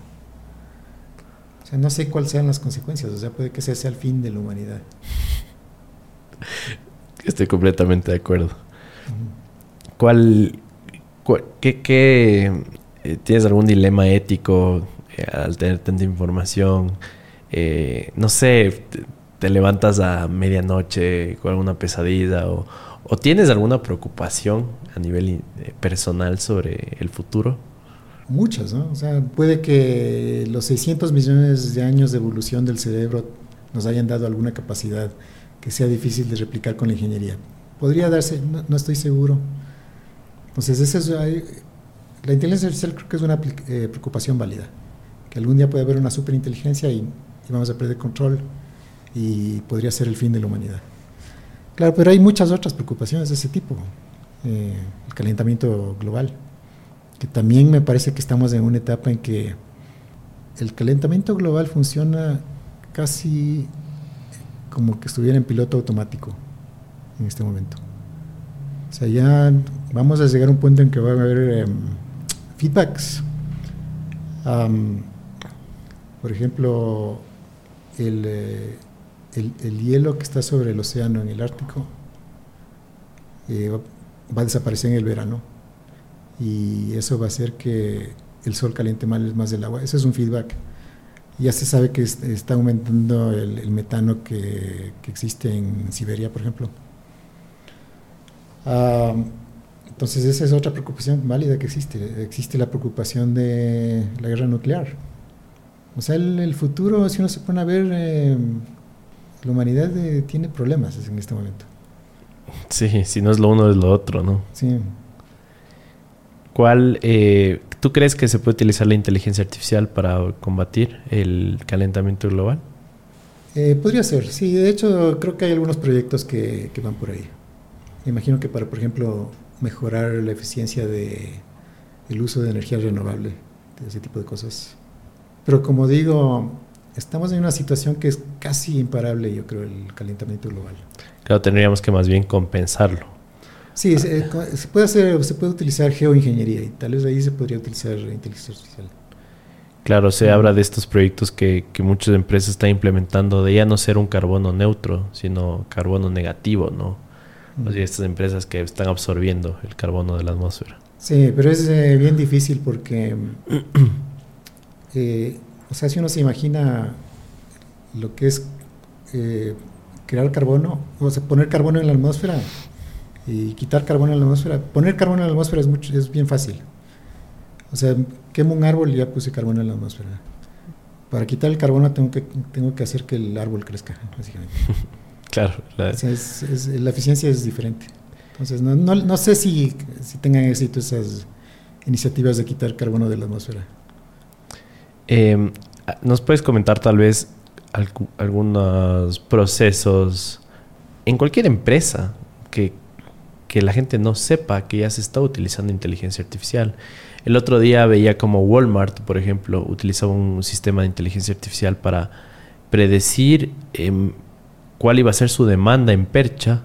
O sea, no sé cuáles sean las consecuencias. O sea, puede que ese sea el fin de la humanidad. Estoy completamente de acuerdo. ¿Cuál, qué, eh, tienes algún dilema ético eh, al tener tanta información? Eh, no sé, te, levantas a medianoche con alguna pesadilla o, tienes alguna preocupación a nivel personal sobre el futuro? Muchas, ¿no? O sea, puede que los 600 millones de años de evolución del cerebro nos hayan dado alguna capacidad que sea difícil de replicar con la ingeniería. Podría darse, no, estoy seguro. Entonces, esa es, la inteligencia artificial creo que es una eh, preocupación válida, que algún día puede haber una superinteligencia y, vamos a perder control y podría ser el fin de la humanidad. Claro, pero hay muchas otras preocupaciones de ese tipo. Eh, el calentamiento global, que también me parece que estamos en una etapa en que el calentamiento global funciona casi como que estuviera en piloto automático en este momento. O sea, ya vamos a llegar a un punto en que va a haber em, feedbacks. Por ejemplo, eh, el, el, hielo que está sobre el océano en el Ártico eh, va a desaparecer en el verano y eso va a hacer que el sol caliente más, del agua. Ese es un feedback ya se sabe que está aumentando el, metano que, existe en Siberia, por ejemplo. entonces esa es otra preocupación válida que existe. Existe la preocupación de la guerra nuclear. O sea, el, el futuro, si uno se pone a ver, eh, la humanidad eh, tiene problemas en este momento. Sí, si no es lo uno es lo otro, ¿no? Sí. ¿Cuál, eh, ¿Tú crees que se puede utilizar la inteligencia artificial para combatir el calentamiento global? Eh, podría ser, sí. De hecho, creo que hay algunos proyectos que, van por ahí. Me imagino que para, por ejemplo, mejorar la eficiencia de el uso de energía renovable, de ese tipo de cosas. Pero como digo, estamos en una situación que es casi imparable, yo creo, el calentamiento global. Claro, tendríamos que más bien compensarlo Sí, se, eh, se, puede hacer, se puede utilizar geoingeniería y tal vez ahí se podría utilizar inteligencia artificial. Claro, se habla de estos proyectos que, que, muchas empresas están implementando de ya no ser un carbono neutro, sino carbono negativo, ¿no? O sea, estas empresas que están absorbiendo el carbono de la atmósfera. Sí, pero es eh, bien difícil porque, eh, o sea, si uno se imagina lo que es eh, crear carbono, o sea, poner carbono en la atmósfera y quitar carbono en la atmósfera, poner carbono en la atmósfera es, mucho, es bien fácil. O sea, quemo un árbol y ya puse carbono en la atmósfera. Para quitar el carbono tengo que, tengo que hacer que el árbol crezca, básicamente. claro. La... O sea, es, es, la eficiencia es diferente. Entonces, no, no, no sé si, si, tengan éxito esas iniciativas de quitar carbono de la atmósfera. Eh, ¿Nos puedes comentar tal vez alg algunos procesos en cualquier empresa que, que la gente no sepa que ya se está utilizando inteligencia artificial? El otro día veía como Walmart, por ejemplo, utilizaba un sistema de inteligencia artificial para predecir eh, cuál iba a ser su demanda en percha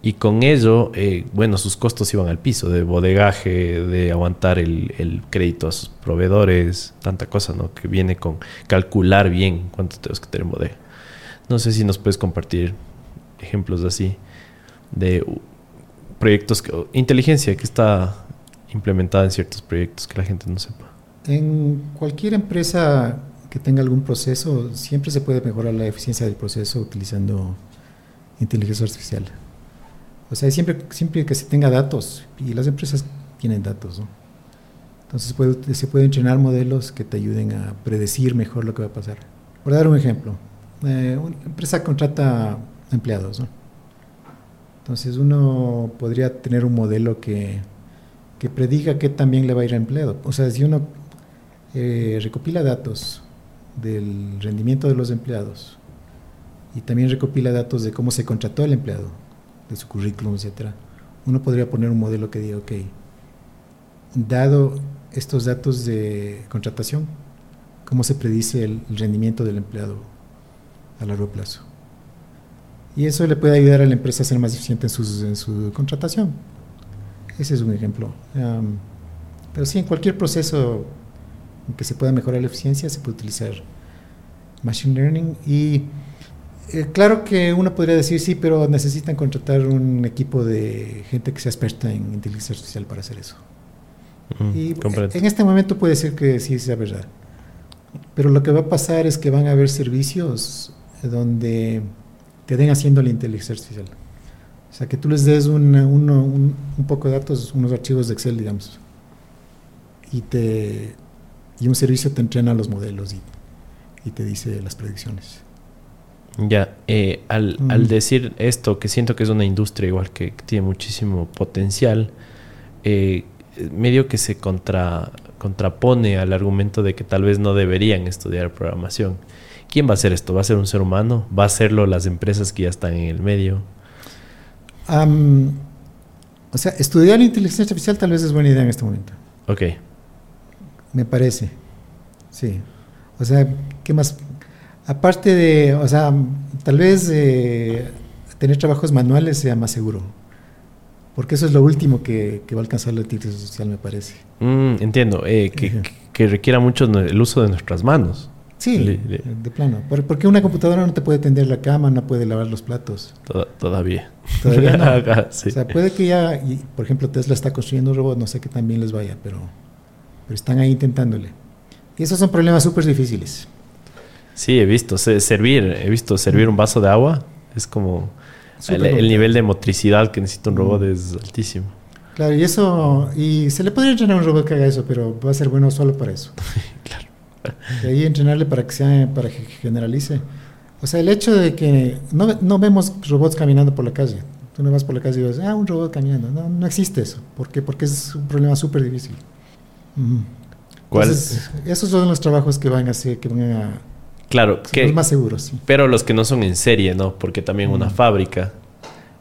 y con ello, eh, bueno, sus costos iban al piso, de bodegaje, de aguantar el, crédito a sus proveedores, tanta cosa, ¿no? Que viene con calcular bien cuánto tenemos que tener en bodega. No sé si nos puedes compartir ejemplos así de proyectos, que, inteligencia que está implementada en ciertos proyectos que la gente no sepa. En cualquier empresa que tenga algún proceso, siempre se puede mejorar la eficiencia del proceso utilizando inteligencia artificial. O sea, siempre, siempre que se tenga datos, y las empresas tienen datos, ¿no? Entonces se pueden entrenar modelos que te ayuden a predecir mejor lo que va a pasar. Por dar un ejemplo, eh, una empresa contrata empleados, ¿no? Entonces uno podría tener un modelo que, que prediga qué también le va a ir a empleado. O sea, si uno eh, recopila datos del rendimiento de los empleados y también recopila datos de cómo se contrató el empleado, de su currículum, etcétera, uno podría poner un modelo que diga, ok, dado estos datos de contratación, ¿cómo se predice el, rendimiento del empleado a largo plazo? Y eso le puede ayudar a la empresa a ser más eficiente en, sus, en su contratación. Ese es un ejemplo. Pero sí, en cualquier proceso en que se pueda mejorar la eficiencia, se puede utilizar Machine Learning y eh, claro que uno podría decir sí, pero necesitan contratar un equipo de gente que sea experta en inteligencia artificial para hacer eso. Mm, y comprendo. en este momento puede ser que sí sea verdad. Pero lo que va a pasar es que van a haber servicios donde te den haciendo la inteligencia artificial. O sea, que tú les des una, uno, un, un, poco de datos, unos archivos de Excel, digamos, y, te, y un servicio te entrena los modelos y, y te dice las predicciones. Ya, eh, al, mm. al, decir esto, que siento que es una industria igual que, que tiene muchísimo potencial, eh, medio que se contra, contrapone al argumento de que tal vez no deberían estudiar programación. ¿Quién va a hacer esto? ¿Va a ser un ser humano? ¿Va a hacerlo las empresas que ya están en el medio? Um, o sea, estudiar inteligencia artificial tal vez es buena idea en este momento. Ok. Me parece. Sí. O sea, ¿qué más? Aparte de, o sea, tal vez eh, tener trabajos manuales sea más seguro. Porque eso es lo último que, que va a alcanzar la inteligencia artificial, me parece. Mm, entiendo. Eh, que, que, requiera mucho el uso de nuestras manos. Sí, le, le. de plano. Porque una computadora no te puede tender la cama, no puede lavar los platos. Todavía. Todavía no. sí. O sea, puede que ya, y, por ejemplo, Tesla está construyendo un robot, no sé qué también les vaya, pero, pero están ahí intentándole. Y esos son problemas súper difíciles. Sí, he visto servir, he visto servir un vaso de agua, es como el, el, nivel de motricidad que necesita un robot es altísimo. Claro, y eso, y se le podría entrenar a un robot que haga eso, pero va a ser bueno solo para eso. claro. Y ahí entrenarle para que sea, para que generalice. O sea, el hecho de que no, no vemos robots caminando por la calle. Tú no vas por la calle y ves, ah, un robot caminando. No, no existe eso. ¿Por qué? Porque es un problema súper difícil. ¿Cuál? Entonces, esos son los trabajos que van a hacer, que van a Claro, que, los más seguros, sí. pero los que no son en serie, ¿no? Porque también mm. una fábrica,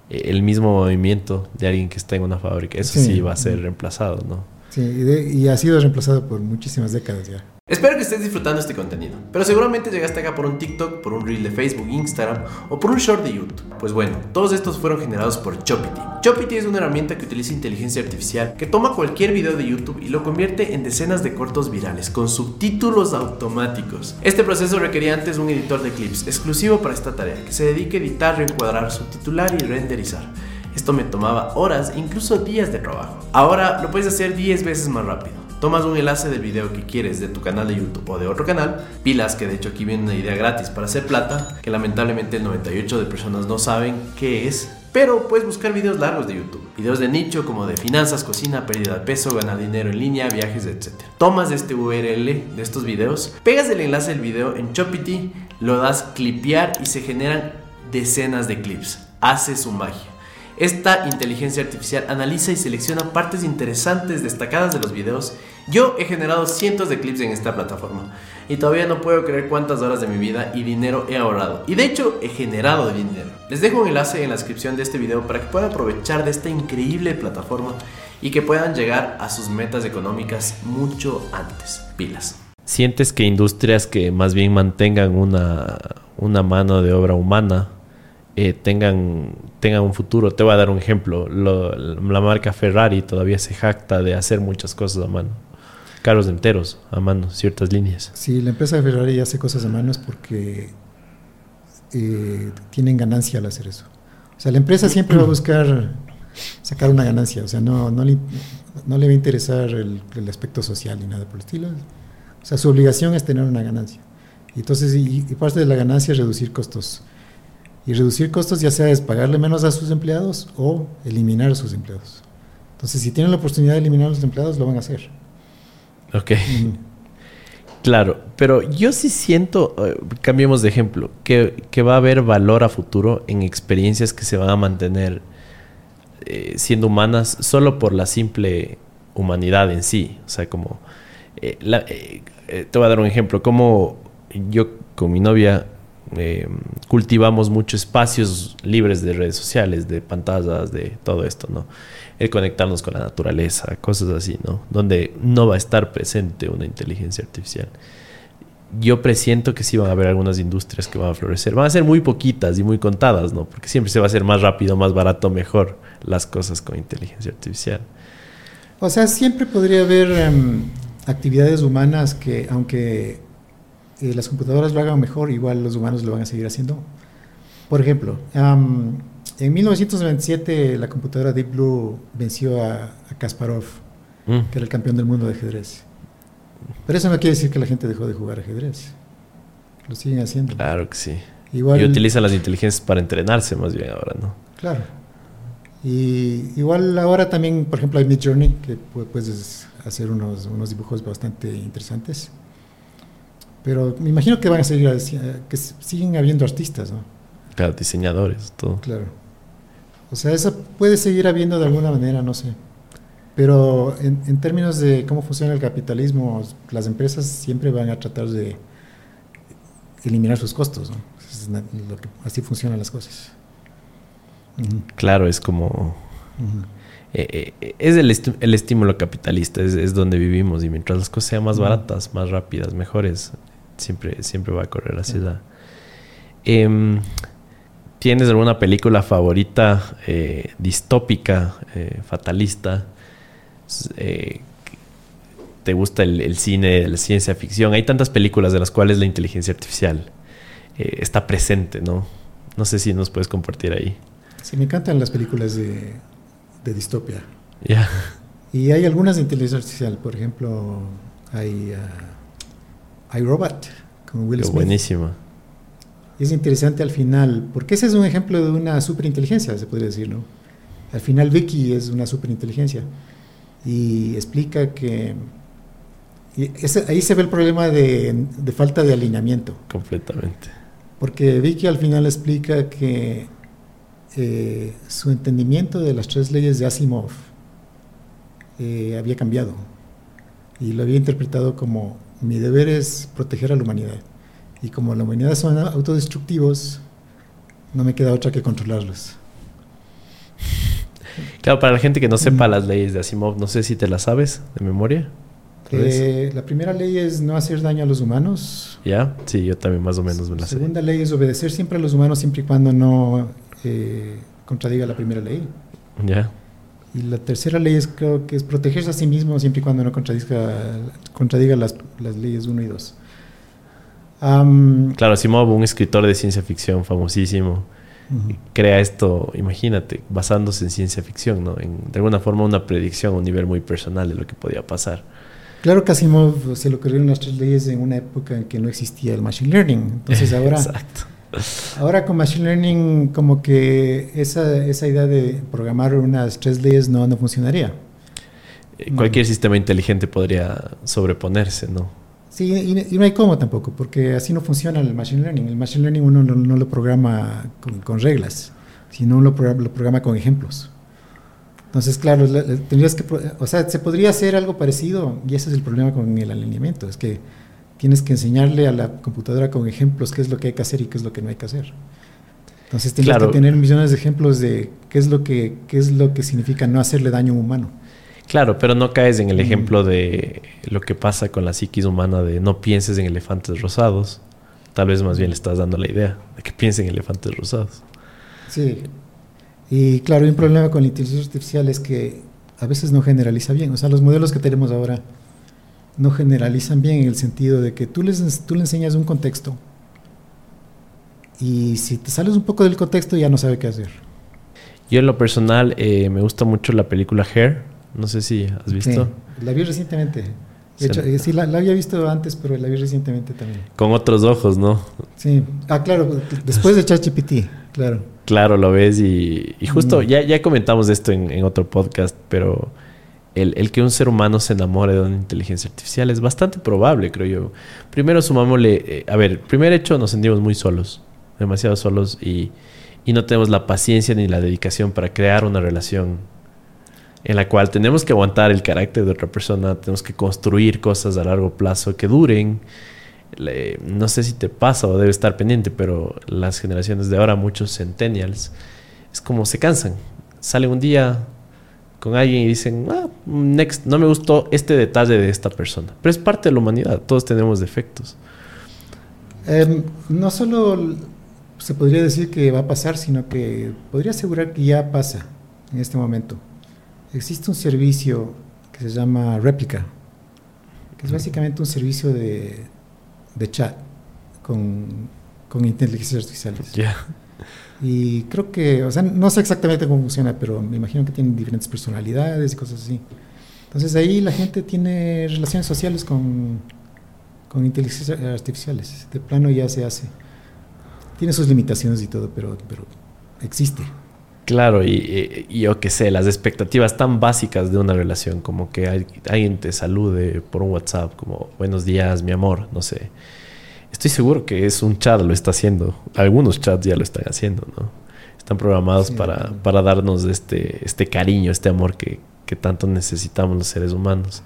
el mismo movimiento de alguien que está en una fábrica, eso sí, sí va a ser mm. reemplazado, ¿no? Sí, y, ha sido reemplazado por muchísimas décadas ya. Espero que estés disfrutando este contenido, pero seguramente llegaste acá por un TikTok, por un reel de Facebook, Instagram o por un short de YouTube. Pues bueno, todos estos fueron generados por Chopity. Chopity es una herramienta que utiliza inteligencia artificial que toma cualquier video de YouTube y lo convierte en decenas de cortos virales con subtítulos automáticos. Este proceso requería antes un editor de clips exclusivo para esta tarea que se dedique a editar, reencuadrar, subtitular y renderizar. Esto me tomaba horas, incluso días de trabajo. Ahora lo puedes hacer 10 veces más rápido tomas un enlace del video que quieres de tu canal de YouTube o de otro canal, pilas que de hecho aquí viene una idea gratis para hacer plata, que lamentablemente el 98 de personas no saben qué es, pero puedes buscar videos largos de YouTube, videos de nicho como de finanzas, cocina, pérdida de peso, ganar dinero en línea, viajes, etc. Tomas este URL de estos videos, pegas el enlace del video en Chopity, lo das clipear y se generan decenas de clips. Hace su magia. Esta inteligencia artificial analiza y selecciona partes interesantes destacadas de los videos. Yo he generado cientos de clips en esta plataforma y todavía no puedo creer cuántas horas de mi vida y dinero he ahorrado. Y de hecho he generado dinero. Les dejo un enlace en la descripción de este video para que puedan aprovechar de esta increíble plataforma y que puedan llegar a sus metas económicas mucho antes. Pilas. ¿Sientes que industrias que más bien mantengan una, una mano de obra humana eh, tengan, tengan un futuro. Te voy a dar un ejemplo. la marca Ferrari todavía se jacta de hacer muchas cosas a mano. Carros enteros a mano, ciertas líneas. Sí, la empresa Ferrari hace cosas a manos porque eh, tienen ganancia al hacer eso. O sea, la empresa siempre va a buscar sacar una ganancia. O sea, no, no, le, no le va a interesar el, aspecto social ni nada por el estilo. O sea, su obligación es tener una ganancia. Entonces, y parte de la ganancia es reducir costos. Y reducir costos ya sea es pagarle menos a sus empleados o eliminar a sus empleados. Entonces, si tienen la oportunidad de eliminar a los empleados, lo van a hacer. Ok. Claro, pero yo sí siento, eh, cambiemos de ejemplo, que, que, va a haber valor a futuro en experiencias que se van a mantener eh, siendo humanas solo por la simple humanidad en sí. O sea, como... Eh, te voy a dar un ejemplo, como yo con mi novia eh, cultivamos muchos espacios libres de redes sociales, de pantallas, de todo esto, ¿no? El conectarnos con la naturaleza, cosas así, ¿no? Donde no va a estar presente una inteligencia artificial. Yo presiento que sí van a haber algunas industrias que van a florecer. Van a ser muy poquitas y muy contadas, ¿no? Porque siempre se va a hacer más rápido, más barato, mejor las cosas con inteligencia artificial. O sea, siempre podría haber em, actividades humanas que, aunque eh, las computadoras lo hagan mejor, igual los humanos lo van a seguir haciendo. Por ejemplo, en 1997 la computadora Deep Blue venció a, Kasparov, mm. que era el campeón del mundo de ajedrez. Pero eso no quiere decir que la gente dejó de jugar ajedrez. Lo siguen haciendo. Claro que sí. Igual, y utilizan las inteligencias para entrenarse más bien ahora, ¿no? Claro. Y igual ahora también, por ejemplo, hay Mid Journey, que puedes hacer unos, unos dibujos bastante interesantes. Pero me imagino que van a seguir, que siguen habiendo artistas, ¿no? Claro, diseñadores, todo. Claro. O sea, eso puede seguir habiendo de alguna manera, no sé. Pero en, términos de cómo funciona el capitalismo, las empresas siempre van a tratar de eliminar sus costos, ¿no? así funcionan las cosas. Claro, es como... Eh, eh, es el, el, estímulo capitalista, es, es, donde vivimos y mientras las cosas sean más baratas, más rápidas, mejores, siempre, siempre va a correr hacia allá. Em, ¿Tienes alguna película favorita eh, distópica, eh, fatalista? Eh, ¿Te gusta el, cine la ciencia ficción? Hay tantas películas de las cuales la inteligencia artificial está presente, ¿no? No sé si nos puedes compartir ahí. Sí, me encantan las películas de, de distopia. Ya. Y hay algunas de inteligencia artificial, por ejemplo, hay... Uh, iRobot con Will Smith. Buenísimo. Y es interesante al final, porque ese es un ejemplo de una superinteligencia, se podría decir, ¿no? Al final Vicky es una superinteligencia y explica que ahí se ve el problema de, falta de alineamiento. Completamente. Porque Vicky al final explica que eh, su entendimiento de las tres leyes de Asimov eh, había cambiado y lo había interpretado como mi deber es proteger a la humanidad. Y como la humanidad son autodestructivos, no me queda otra que controlarlos. Claro, para la gente que no sepa las leyes de Asimov, no sé si te las sabes de memoria. Eh, la primera ley es no hacer daño a los humanos. ¿Ya? Sí, yo también más o menos me la sé. La segunda ley es obedecer siempre a los humanos siempre y cuando no eh, contradiga la primera ley. ¿Ya? Y la tercera ley es, creo que es protegerse a sí mismo siempre y cuando no contradiga, contradiga las, las leyes 1 y 2. claro, Asimov, un escritor de ciencia ficción famosísimo, crea esto, imagínate, basándose en ciencia ficción, ¿no? En, de alguna forma una predicción a un nivel muy personal de lo que podía pasar. Claro que Asimov se lo ocurrieron las tres leyes en una época en que no existía el machine learning. Entonces ahora... Exacto Ahora con Machine Learning como que esa, esa idea de programar unas tres leyes no, no funcionaría. Eh, cualquier sistema inteligente podría sobreponerse, ¿no? Sí, y, no hay cómo tampoco, porque así no funciona el Machine Learning. El Machine Learning uno no, lo programa con, reglas, sino lo programa, lo programa con ejemplos. Entonces, claro, tendrías que, o sea, se podría hacer algo parecido, y ese es el problema con el alineamiento, es que tienes que enseñarle a la computadora con ejemplos qué es lo que hay que hacer y qué es lo que no hay que hacer. Entonces tienes que tener millones de ejemplos de qué es lo que qué es lo que significa no hacerle daño a un humano. Claro, pero no caes en el mm. ejemplo de lo que pasa con la psiquis humana de no pienses en elefantes rosados. Tal vez más bien le estás dando la idea de que piensen en elefantes rosados. Sí. Y claro, hay un problema con la inteligencia artificial es que a veces no generaliza bien. O sea, los modelos que tenemos ahora no generalizan bien en el sentido de que tú, les, tú le enseñas un contexto y si te sales un poco del contexto ya no sabe qué hacer. Yo en lo personal eh, me gusta mucho la película Hair, no sé si has visto. la vi recientemente. De hecho, eh, sí, la, había visto antes, pero la vi recientemente también. Con otros ojos, ¿no? Sí. Ah, claro, después de ChatGPT, claro. Claro, lo ves y, justo, ya, ya comentamos esto en, en otro podcast, pero el, que un ser humano se enamore de una inteligencia artificial es bastante probable, creo yo. Primero sumámosle, eh, a ver, primer hecho, nos sentimos muy solos, demasiado solos y, no tenemos la paciencia ni la dedicación para crear una relación en la cual tenemos que aguantar el carácter de otra persona, tenemos que construir cosas a largo plazo que duren. no sé si te pasa o debe estar pendiente, pero las generaciones de ahora, muchos centennials, es como se cansan. Sale un día, con alguien y dicen, ah, next, no me gustó este detalle de esta persona. Pero es parte de la humanidad, todos tenemos defectos. Em, no solo se podría decir que va a pasar, sino que podría asegurar que ya pasa en este momento. Existe un servicio que se llama Replica, que es básicamente un servicio de, de chat con, con inteligencias artificiales. Y creo que, o sea, no sé exactamente cómo funciona, pero me imagino que tienen diferentes personalidades y cosas así. Entonces ahí la gente tiene relaciones sociales con, con inteligencias artificiales. De plano ya se hace. Tiene sus limitaciones y todo, pero, pero existe. Claro, y, yo qué sé, las expectativas tan básicas de una relación, como que alguien te salude por un WhatsApp, como buenos días, mi amor, no sé Estoy seguro que es un chat lo está haciendo. Algunos chats ya lo están haciendo, ¿no? Están programados para, para, darnos este, este cariño, este amor que, que tanto necesitamos los seres humanos.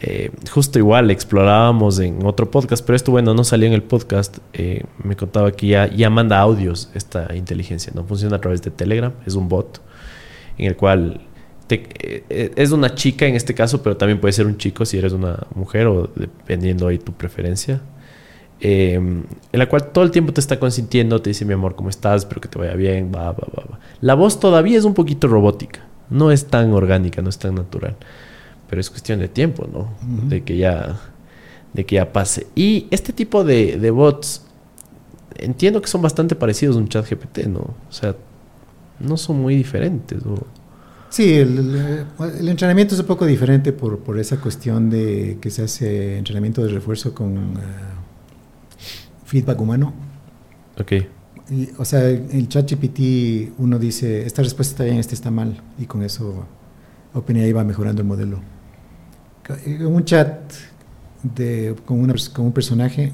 Eh, justo igual explorábamos en otro podcast, pero esto, bueno, no salió en el podcast. Eh, me contaba que ya, ya manda audios esta inteligencia, ¿no? Funciona a través de Telegram, es un bot en el cual eh, es una chica en este caso, pero también puede ser un chico si eres una mujer o dependiendo ahí tu preferencia. Eh, en la cual todo el tiempo te está consintiendo, te dice mi amor, ¿cómo estás? Espero que te vaya bien, va, va, va, La voz todavía es un poquito robótica, no es tan orgánica, no es tan natural, pero es cuestión de tiempo, ¿no? De que ya de que ya pase. Y este tipo de, de bots, entiendo que son bastante parecidos a un chat GPT, ¿no? O sea, no son muy diferentes. Sí, el, entrenamiento es un poco diferente por, por, esa cuestión de que se hace entrenamiento de refuerzo con... Eh, feedback humano. Ok. Y, o sea, en el chat GPT uno dice, esta respuesta está bien, esta está mal, y con eso OpenAI va mejorando el modelo. Un chat de, con, una, con un personaje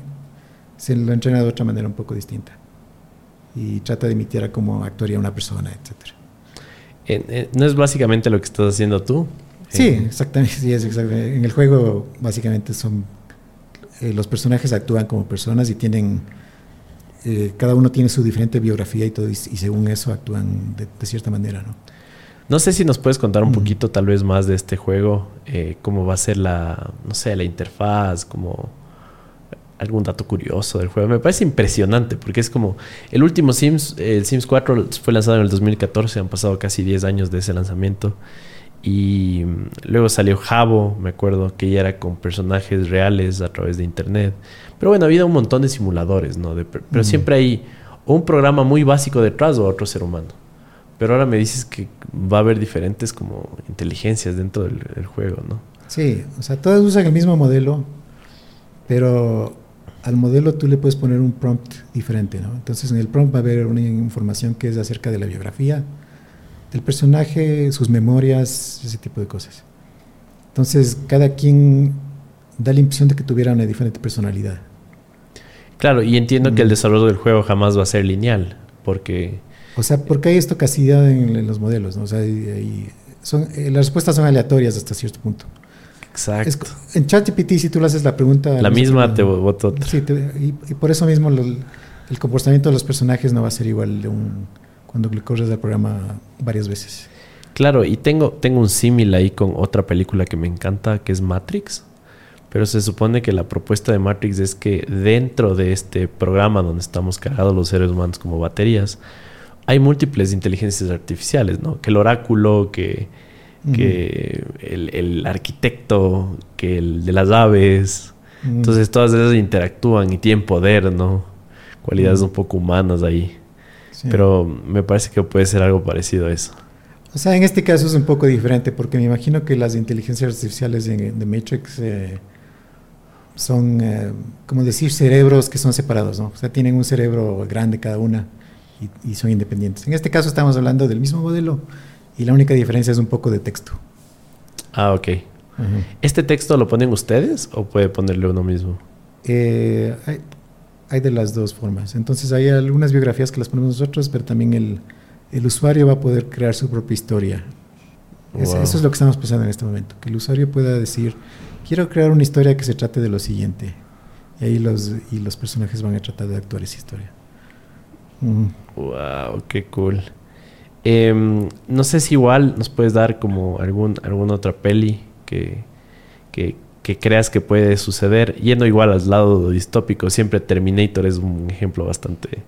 se lo entrena de otra manera un poco distinta y trata de imitar a cómo actuaría una persona, etc. ¿No es básicamente lo que estás haciendo tú? Sí, exactamente, sí, es exactamente. En el juego básicamente son eh, los personajes actúan como personas y tienen, eh, cada uno tiene su diferente biografía y todo, y, según eso actúan de, cierta manera, ¿no? No sé si nos puedes contar un poquito tal vez más de este juego, eh, cómo va a ser la, no sé, la interfaz, como algún dato curioso del juego. Me parece impresionante porque es como el último Sims, el Sims 4 fue lanzado en el 2014, han pasado casi 10 años de ese lanzamiento. Y mm, luego salió Jabo, me acuerdo, que ya era con personajes reales a través de internet. Pero bueno, había un montón de simuladores, ¿no? pero siempre hay un programa muy básico detrás o otro ser humano. Pero ahora me dices que va a haber diferentes como inteligencias dentro del, juego, ¿no? Sí, o sea, todas usan el mismo modelo, pero al modelo tú le puedes poner un prompt diferente, ¿no? Entonces en el prompt va a haber una información que es acerca de la biografía del personaje, sus memorias, ese tipo de cosas. Entonces cada quien da la impresión de que tuviera una diferente personalidad. Claro, y entiendo que el desarrollo del juego jamás va a ser lineal, porque... O sea, porque hay estocacidad en, en los modelos, ¿no? O sea, son, eh, las respuestas son aleatorias hasta cierto punto. Exacto. en ChatGPT, si tú le haces la pregunta... La misma te votó. Sí, y, por eso mismo el comportamiento de los personajes no va a ser igual de un, cuando le corres al programa varias veces. Claro, y tengo, tengo un símil ahí con otra película que me encanta, que es Matrix. Pero se supone que la propuesta de Matrix es que dentro de este programa donde estamos cargados los seres humanos como baterías, hay múltiples inteligencias artificiales, ¿no? Que el oráculo, que que el, arquitecto, que el de las aves. Entonces todas esas interactúan y tienen poder, ¿no? Cualidades un poco humanas ahí. Pero me parece que puede ser algo parecido a eso. O sea, en este caso es un poco diferente porque me imagino que las inteligencias artificiales de, Matrix eh, son, eh, como decir, cerebros que son separados, ¿no? O sea, tienen un cerebro grande cada una y, y son independientes. En este caso estamos hablando del mismo modelo, y la única diferencia es un poco de texto. Ah, ok. ¿Este texto lo ponen ustedes o puede ponerle uno mismo? Eh, hay, de las dos formas. Entonces hay algunas biografías que las ponemos nosotros, pero también el, el usuario va a poder crear su propia historia. eso es lo que estamos pensando en este momento, que el usuario pueda decir, quiero crear una historia que se trate de lo siguiente. Y ahí los, y los personajes van a tratar de actuar esa historia. Wow, qué cool. Em, no sé si igual nos puedes dar como algún, alguna otra peli que, que, creas que puede suceder. Yendo igual al lado distópico, siempre Terminator es un ejemplo bastante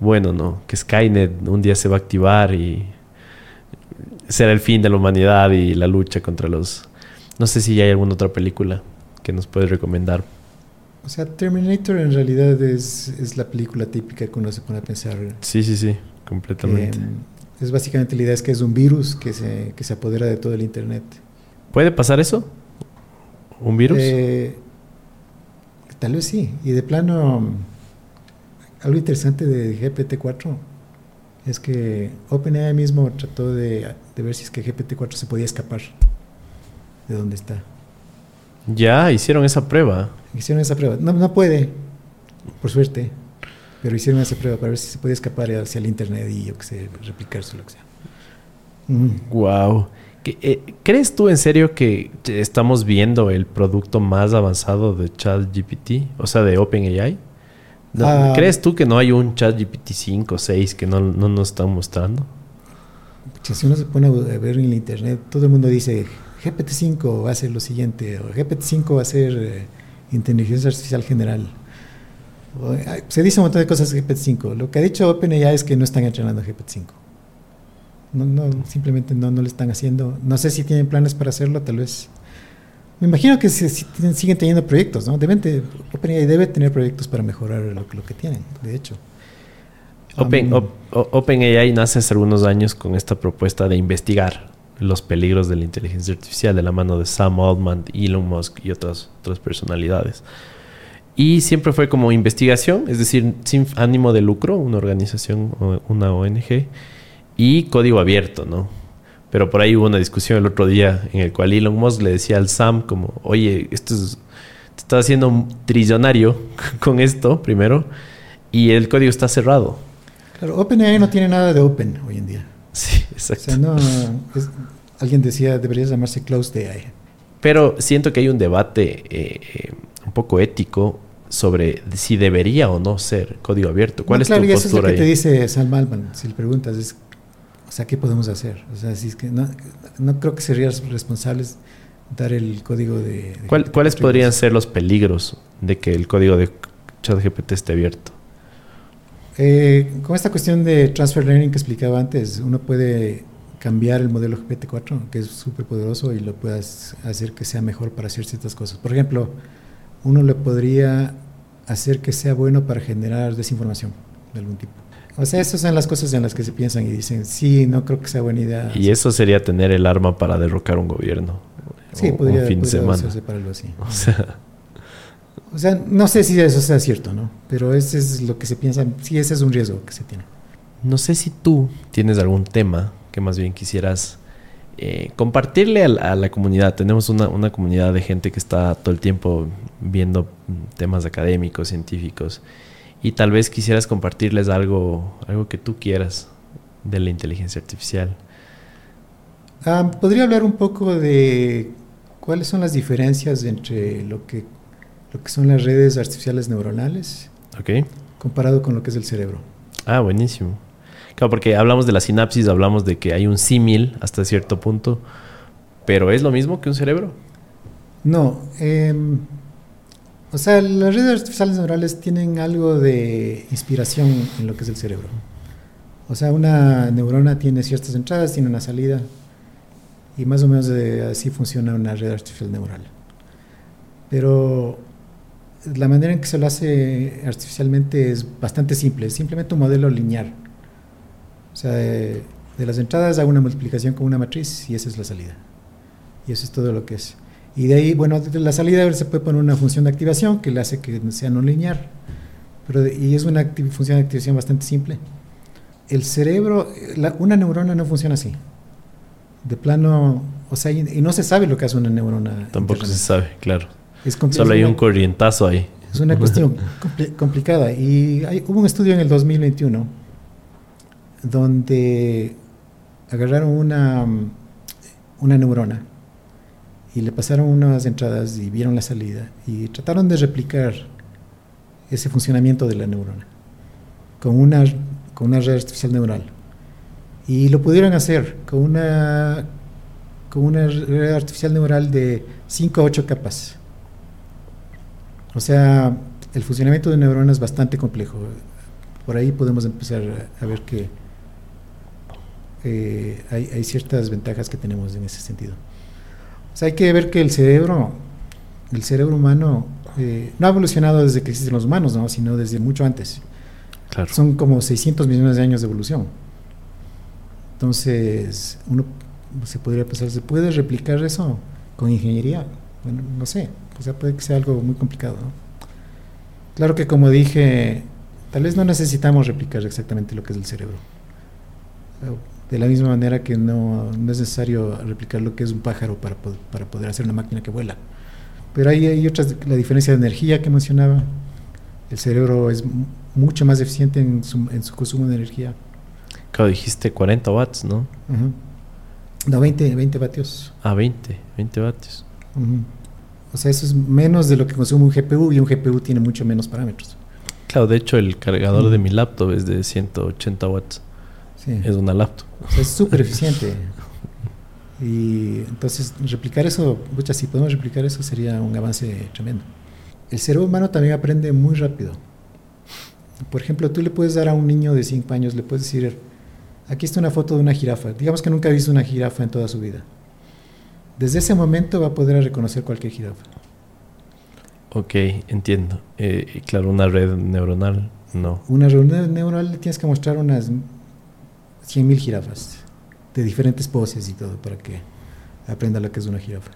bueno, ¿no? Que Skynet un día se va a activar y será el fin de la humanidad y la lucha contra los... No sé si hay alguna otra película que nos puedes recomendar. O sea, Terminator en realidad es, es la película típica que uno se pone a pensar. Sí, sí, sí, completamente. Es básicamente la idea es que es un virus que se, que se apodera de todo el Internet. ¿Puede pasar eso? ¿Un virus? Eh, tal vez sí. Y de plano, algo interesante de GPT-4 es que OpenAI mismo trató de, de, ver si es que GPT-4 se podía escapar de donde está. Ya, hicieron esa prueba. Hicieron esa prueba. No, no puede, por suerte. Pero hicieron esa prueba para ver si se podía escapar hacia el internet y yo que sé, replicarse lo que sea. Wow. Eh, ¿Crees tú en serio que estamos viendo el producto más avanzado de ChatGPT? O sea, de OpenAI. Ah. ¿Crees tú que no hay un ChatGPT 5 o 6 que no, no nos están mostrando? Si uno se pone a ver en el internet, todo el mundo dice GPT-5 va a ser lo siguiente, o GPT-5 va a ser eh, inteligencia artificial general. Se dice un montón de cosas de GPT-5. Lo que ha dicho OpenAI es que no están entrenando GPT-5. No, no, simplemente no, no lo están haciendo. No sé si tienen planes para hacerlo, tal vez. Me imagino que siguen teniendo proyectos, ¿no? Deben OpenAI debe tener proyectos para mejorar lo, lo que tienen, de hecho. Open, OpenAI nace hace algunos años con esta propuesta de investigar los peligros de la inteligencia artificial de la mano de Sam Altman, Elon Musk y otras, otras personalidades. Y siempre fue como investigación, es decir, sin ánimo de lucro, una organización, una ONG, y código abierto, ¿no? Pero por ahí hubo una discusión el otro día en el cual Elon Musk le decía al Sam como, oye, esto es, te estás haciendo trillonario con esto, primero, y el código está cerrado. Claro, OpenAI no tiene nada de open hoy en día. Sí, exacto. O sea, no, alguien decía, debería llamarse Closed AI. Pero siento que hay un debate eh, eh, un poco ético sobre si debería o no ser código abierto. ¿Cuál es tu postura eso es lo que te dice Sam Altman, si le preguntas. Es, O sea, ¿qué podemos hacer? O sea, si es que no, no creo que serían responsables dar el código de... de ¿Cuál- ¿Cuáles podrían ser los peligros de que el código de ChatGPT esté abierto? Eh, con esta cuestión de transfer learning que explicaba antes, uno puede cambiar el modelo GPT-4, que es súper poderoso, y lo puedas hacer que sea mejor para hacer ciertas cosas. Por ejemplo, uno le podría hacer que sea bueno para generar desinformación de algún tipo. O sea, esas son las cosas en las que se piensan y dicen, sí, no creo que sea buena idea. Y eso sería tener el arma para derrocar un gobierno. sí, o podría, un fin de podría semana. para algo así. O sea, O sea, no sé si eso sea cierto, ¿no? Pero ese es lo que se piensa, sí, ese es un riesgo que se tiene. no sé si tú tienes algún tema que más bien quisieras eh, compartirle a la, a la comunidad. Tenemos una, una comunidad de gente que está todo el tiempo viendo temas académicos, científicos, y tal vez quisieras compartirles algo, algo que tú quieras de la inteligencia artificial. Ah, ¿Podría hablar un poco de cuáles son las diferencias entre lo que, lo que son las redes artificiales neuronales ¿Ok? comparado con lo que es el cerebro? Ah, buenísimo. Claro, porque hablamos de la sinapsis, hablamos de que hay un símil hasta cierto punto, pero ¿es lo mismo que un cerebro? No, em, o sea, las redes artificiales neurales tienen algo de inspiración en lo que es el cerebro. O sea, una neurona tiene ciertas entradas, tiene una salida, y más o menos así funciona una red artificial neural. Pero la manera en que se lo hace artificialmente es bastante simple, es simplemente un modelo lineal. O sea, de, de las entradas hago una multiplicación con una matriz y esa es la salida. Y eso es todo lo que es. Y de ahí, bueno, de la salida se puede poner una función de activación que le hace que sea no lineal. Pero, y es una función de activación bastante simple. El cerebro, la- una neurona no funciona así. De plano, o sea, y, y no se sabe lo que hace una neurona. Tampoco se sabe, claro. Es Solo hay un corrientazo ahí. es una cuestión compli- complicada. Y hay- hubo un estudio en el 2021 donde agarraron una, una neurona y le pasaron unas entradas y vieron la salida y trataron de replicar ese funcionamiento de la neurona con una, con una red artificial neural. Y lo pudieron hacer con una, con una red artificial neural de 5 a 8 capas. O sea, el funcionamiento de neurona es bastante complejo. Por ahí podemos empezar a, a ver que eh, hay, hay ciertas ventajas que tenemos en ese sentido. O sea, hay que ver que el cerebro, el cerebro humano, eh, no ha evolucionado desde que existen los humanos, ¿no? sino desde mucho antes. Claro. Son como 600 millones de años de evolución. Entonces, uno se podría pensar, ¿se puede replicar eso con ingeniería? Bueno, no sé, o sea, puede que sea algo muy complicado. ¿no? Claro que como dije, tal vez no necesitamos replicar exactamente lo que es el cerebro. De la misma manera que no, no es necesario replicar lo que es un pájaro para, para poder hacer una máquina que vuela. Pero ahí hay otras, la diferencia de energía que mencionaba. El cerebro es mu- mucho más eficiente en su, en su consumo de energía. Claro, dijiste 40 watts, ¿no? Ujú. No, 20, 20 vatios. Ah, 20, 20 vatios. O sea, eso es menos de lo que consume un GPU y un GPU tiene mucho menos parámetros. Claro, de hecho el cargador de mi laptop es de 180 watts. Sí. Es una laptop. O sea, es súper eficiente. Y entonces replicar eso, muchas si podemos replicar eso sería un avance tremendo. El cerebro humano también aprende muy rápido. Por ejemplo, tú le puedes dar a un niño de 5 años, le puedes decir, aquí está una foto de una jirafa. Digamos que nunca ha visto una jirafa en toda su vida. Desde ese momento va a poder reconocer cualquier jirafa. Ok, entiendo. Eh, y claro, una red neuronal, no. Una reunión neural le tienes que mostrar unas 100.000 jirafas de diferentes poses y todo para que aprenda lo que es una jirafa.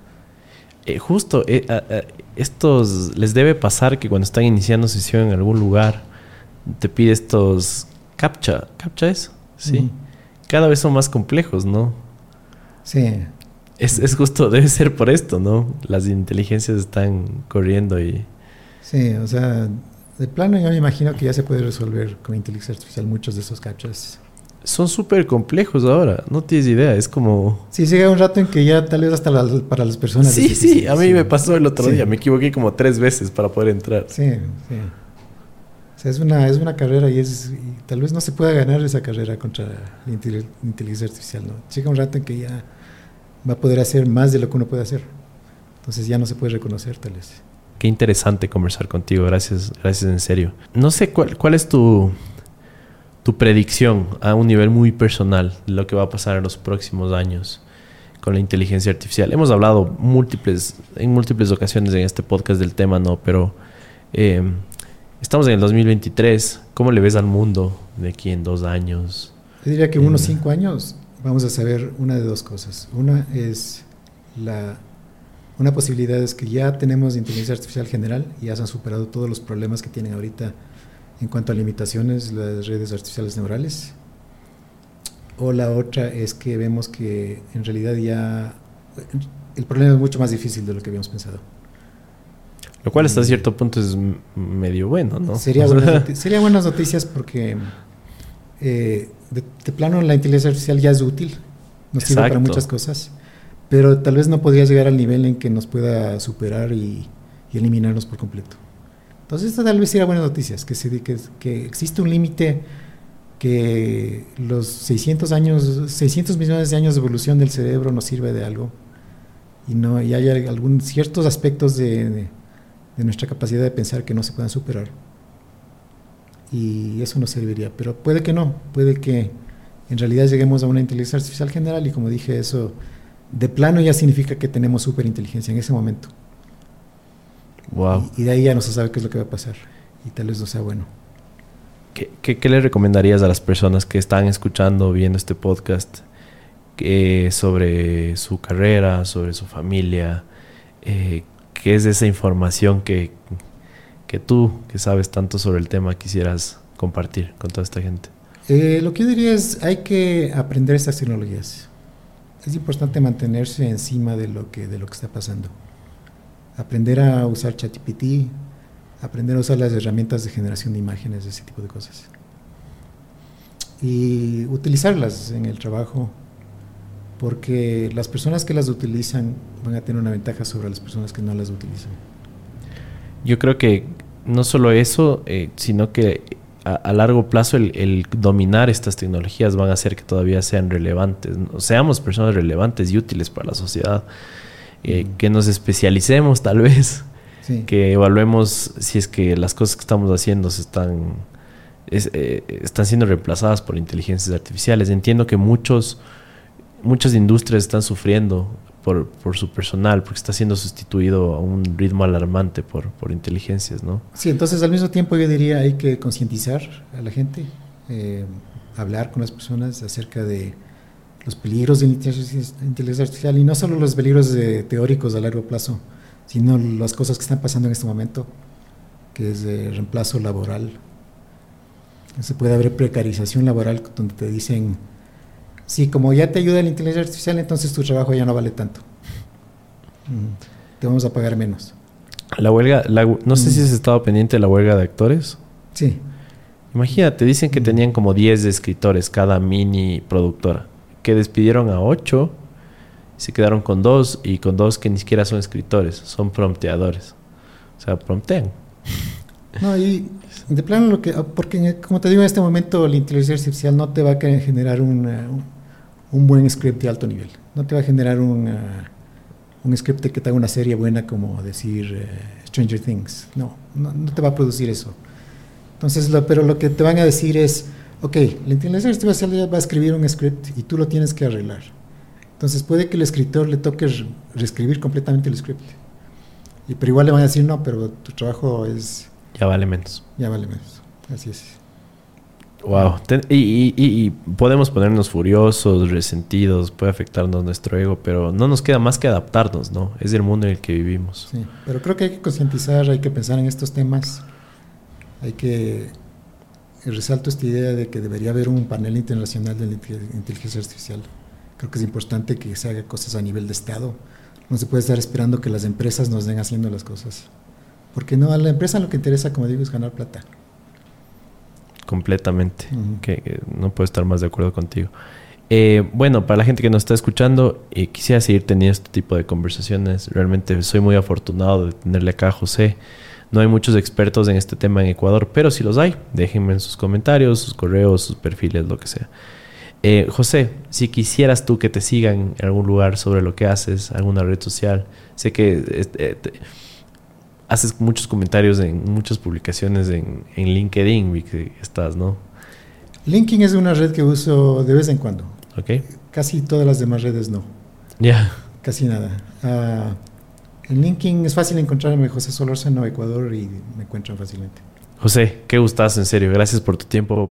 Eh, justo, eh, a- a- estos les debe pasar que cuando están iniciando sesión en algún lugar, te pide estos captcha. ¿Captcha es? Sí. Cada vez son más complejos, ¿no? Sí, Es, es justo, debe ser por esto, ¿no? Las inteligencias están corriendo y... sí, o sea, de plano yo me imagino que ya se puede resolver con inteligencia artificial muchos de esos captchas. Son súper complejos ahora, no tienes idea, es como... Sí, llega un rato en que ya tal vez hasta las- para las personas. Sí, sí, a mí sí. me pasó el otro Sí. día, me equivoqué como tres veces para poder entrar. Sí, sí. O sea, es una, es una carrera y, es, y tal vez no se pueda ganar esa carrera contra la inteligencia artificial. ¿no? Llega un rato en que ya va a poder hacer más de lo que uno puede hacer. Entonces ya no se puede reconocer tal vez. Qué interesante conversar contigo, gracias, gracias en serio. No sé cuál, cuál es tu, tu predicción a un nivel muy personal de lo que va a pasar en los próximos años con la inteligencia artificial. Hemos hablado múltiples, en múltiples ocasiones en este podcast del tema, ¿no? Pero eh, estamos en el 2023. ¿Cómo le ves al mundo de aquí en dos años? Yo diría que en unos cinco años vamos a saber una de dos cosas. Una es la una posibilidad es que ya tenemos inteligencia artificial general y ya se han superado todos los problemas que tienen ahorita en cuanto a limitaciones las redes artificiales neurales. O la otra es que vemos que en realidad ya el problema es mucho más difícil de lo que habíamos pensado. Lo cual hasta cierto punto es medio bueno, ¿no? Sería, buenas, sería buenas noticias porque eh, de, plano la inteligencia artificial ya es útil, nos sirve para muchas cosas pero tal vez no podría llegar al nivel en que nos pueda superar y, eliminarnos por completo. Entonces, esta tal vez sería buenas noticias, que, se, que, que existe un límite que los 600 años, 600 millones de años de evolución del cerebro nos sirve de algo y no y hay algún ciertos aspectos de, nuestra capacidad de pensar que no se puedan superar y eso nos serviría, pero puede que no, puede que en realidad lleguemos a una inteligencia artificial general y como dije eso de plano ya significa que tenemos superinteligencia en ese momento. Wow. Y, de ahí ya no se sabe qué es lo que va a pasar. Y tal vez no sea bueno. ¿Qué, qué, le recomendarías a las personas que están escuchando, viendo este podcast sobre su carrera, sobre su familia? Eh, ¿Qué es esa información que, que tú, que sabes tanto sobre el tema, quisieras compartir con toda esta gente? Eh, lo que yo diría es, hay que aprender estas tecnologías es importante mantenerse encima de lo que, de lo que está pasando. Aprender a usar ChatGPT, aprender a usar las herramientas de generación de imágenes, ese tipo de cosas. Y utilizarlas en el trabajo, porque las personas que las utilizan van a tener una ventaja sobre las personas que no las utilizan. Yo creo que no solo eso, eh, sino que a, largo plazo el, dominar estas tecnologías van a hacer que todavía sean relevantes, seamos personas relevantes y útiles para la sociedad, eh, que nos especialicemos tal vez, que evaluemos si es que las cosas que estamos haciendo se están, eh, están siendo reemplazadas por inteligencias artificiales. Entiendo que muchos, muchas industrias están sufriendo por, por, su personal, porque está siendo sustituido a un ritmo alarmante por, por inteligencias, ¿no? Sí, entonces al mismo tiempo yo diría hay que concientizar a la gente, eh, hablar con las personas acerca de los peligros de la inteligencia artificial y no solo los peligros teóricos a largo plazo, sino las cosas que están pasando en este momento, que es de reemplazo laboral. Se puede haber precarización laboral donde te dicen Sí, como ya te ayuda la inteligencia artificial, entonces tu trabajo ya no vale tanto. Te vamos a pagar menos. La huelga, no sé si has estado pendiente de la huelga de actores. Sí. Imagínate, dicen que tenían como 10 escritores cada mini productora, que despidieron a 8, se quedaron con dos y con dos que ni siquiera son escritores, son prompteadores. O sea, promptean. No, y de plano lo que, porque como te digo en este momento la inteligencia artificial no te va a generar un, un buen script de alto nivel. No te va a generar un, un script que te haga una serie buena como decir eh, Stranger Things. No, no, te va a producir eso. Entonces, lo, pero lo que te van a decir es, ok, la inteligencia artificial va a escribir un script y tú lo tienes que arreglar. Entonces puede que el escritor le toque reescribir completamente el script. Y, pero igual le van a decir, no, pero tu trabajo es... Ya vale menos. Ya vale menos. Así es. Wow. y, podemos ponernos furiosos, resentidos, puede afectarnos nuestro ego, pero no nos queda más que adaptarnos, ¿no? Es el mundo en el que vivimos. Sí, pero creo que hay que concientizar, hay que pensar en estos temas, hay que resalto esta idea de que debería haber un panel internacional de inteligencia artificial. Creo que es importante que se haga cosas a nivel de Estado. No se puede estar esperando que las empresas nos den haciendo las cosas. Porque no, a la empresa lo que interesa, como digo, es ganar plata completamente. que, no puedo estar más de acuerdo contigo. Eh, bueno, para la gente que nos está escuchando, eh, quisiera seguir teniendo este tipo de conversaciones. Realmente soy muy afortunado de tenerle acá a José. No hay muchos expertos en este tema en Ecuador, pero si los hay, déjenme en sus comentarios, sus correos, sus perfiles, lo que sea. Eh, José, si quisieras tú que te sigan en algún lugar sobre lo que haces, alguna red social, sé que eh, haces muchos comentarios en muchas publicaciones en, en LinkedIn, que estás, ¿no? LinkedIn es una red que uso de vez en cuando. Ok. Casi todas las demás redes no. Ya. Casi nada. Uh, en LinkedIn es fácil encontrarme José Solórzano, Ecuador, y me encuentran fácilmente. José, qué gustas, en serio. Gracias por tu tiempo.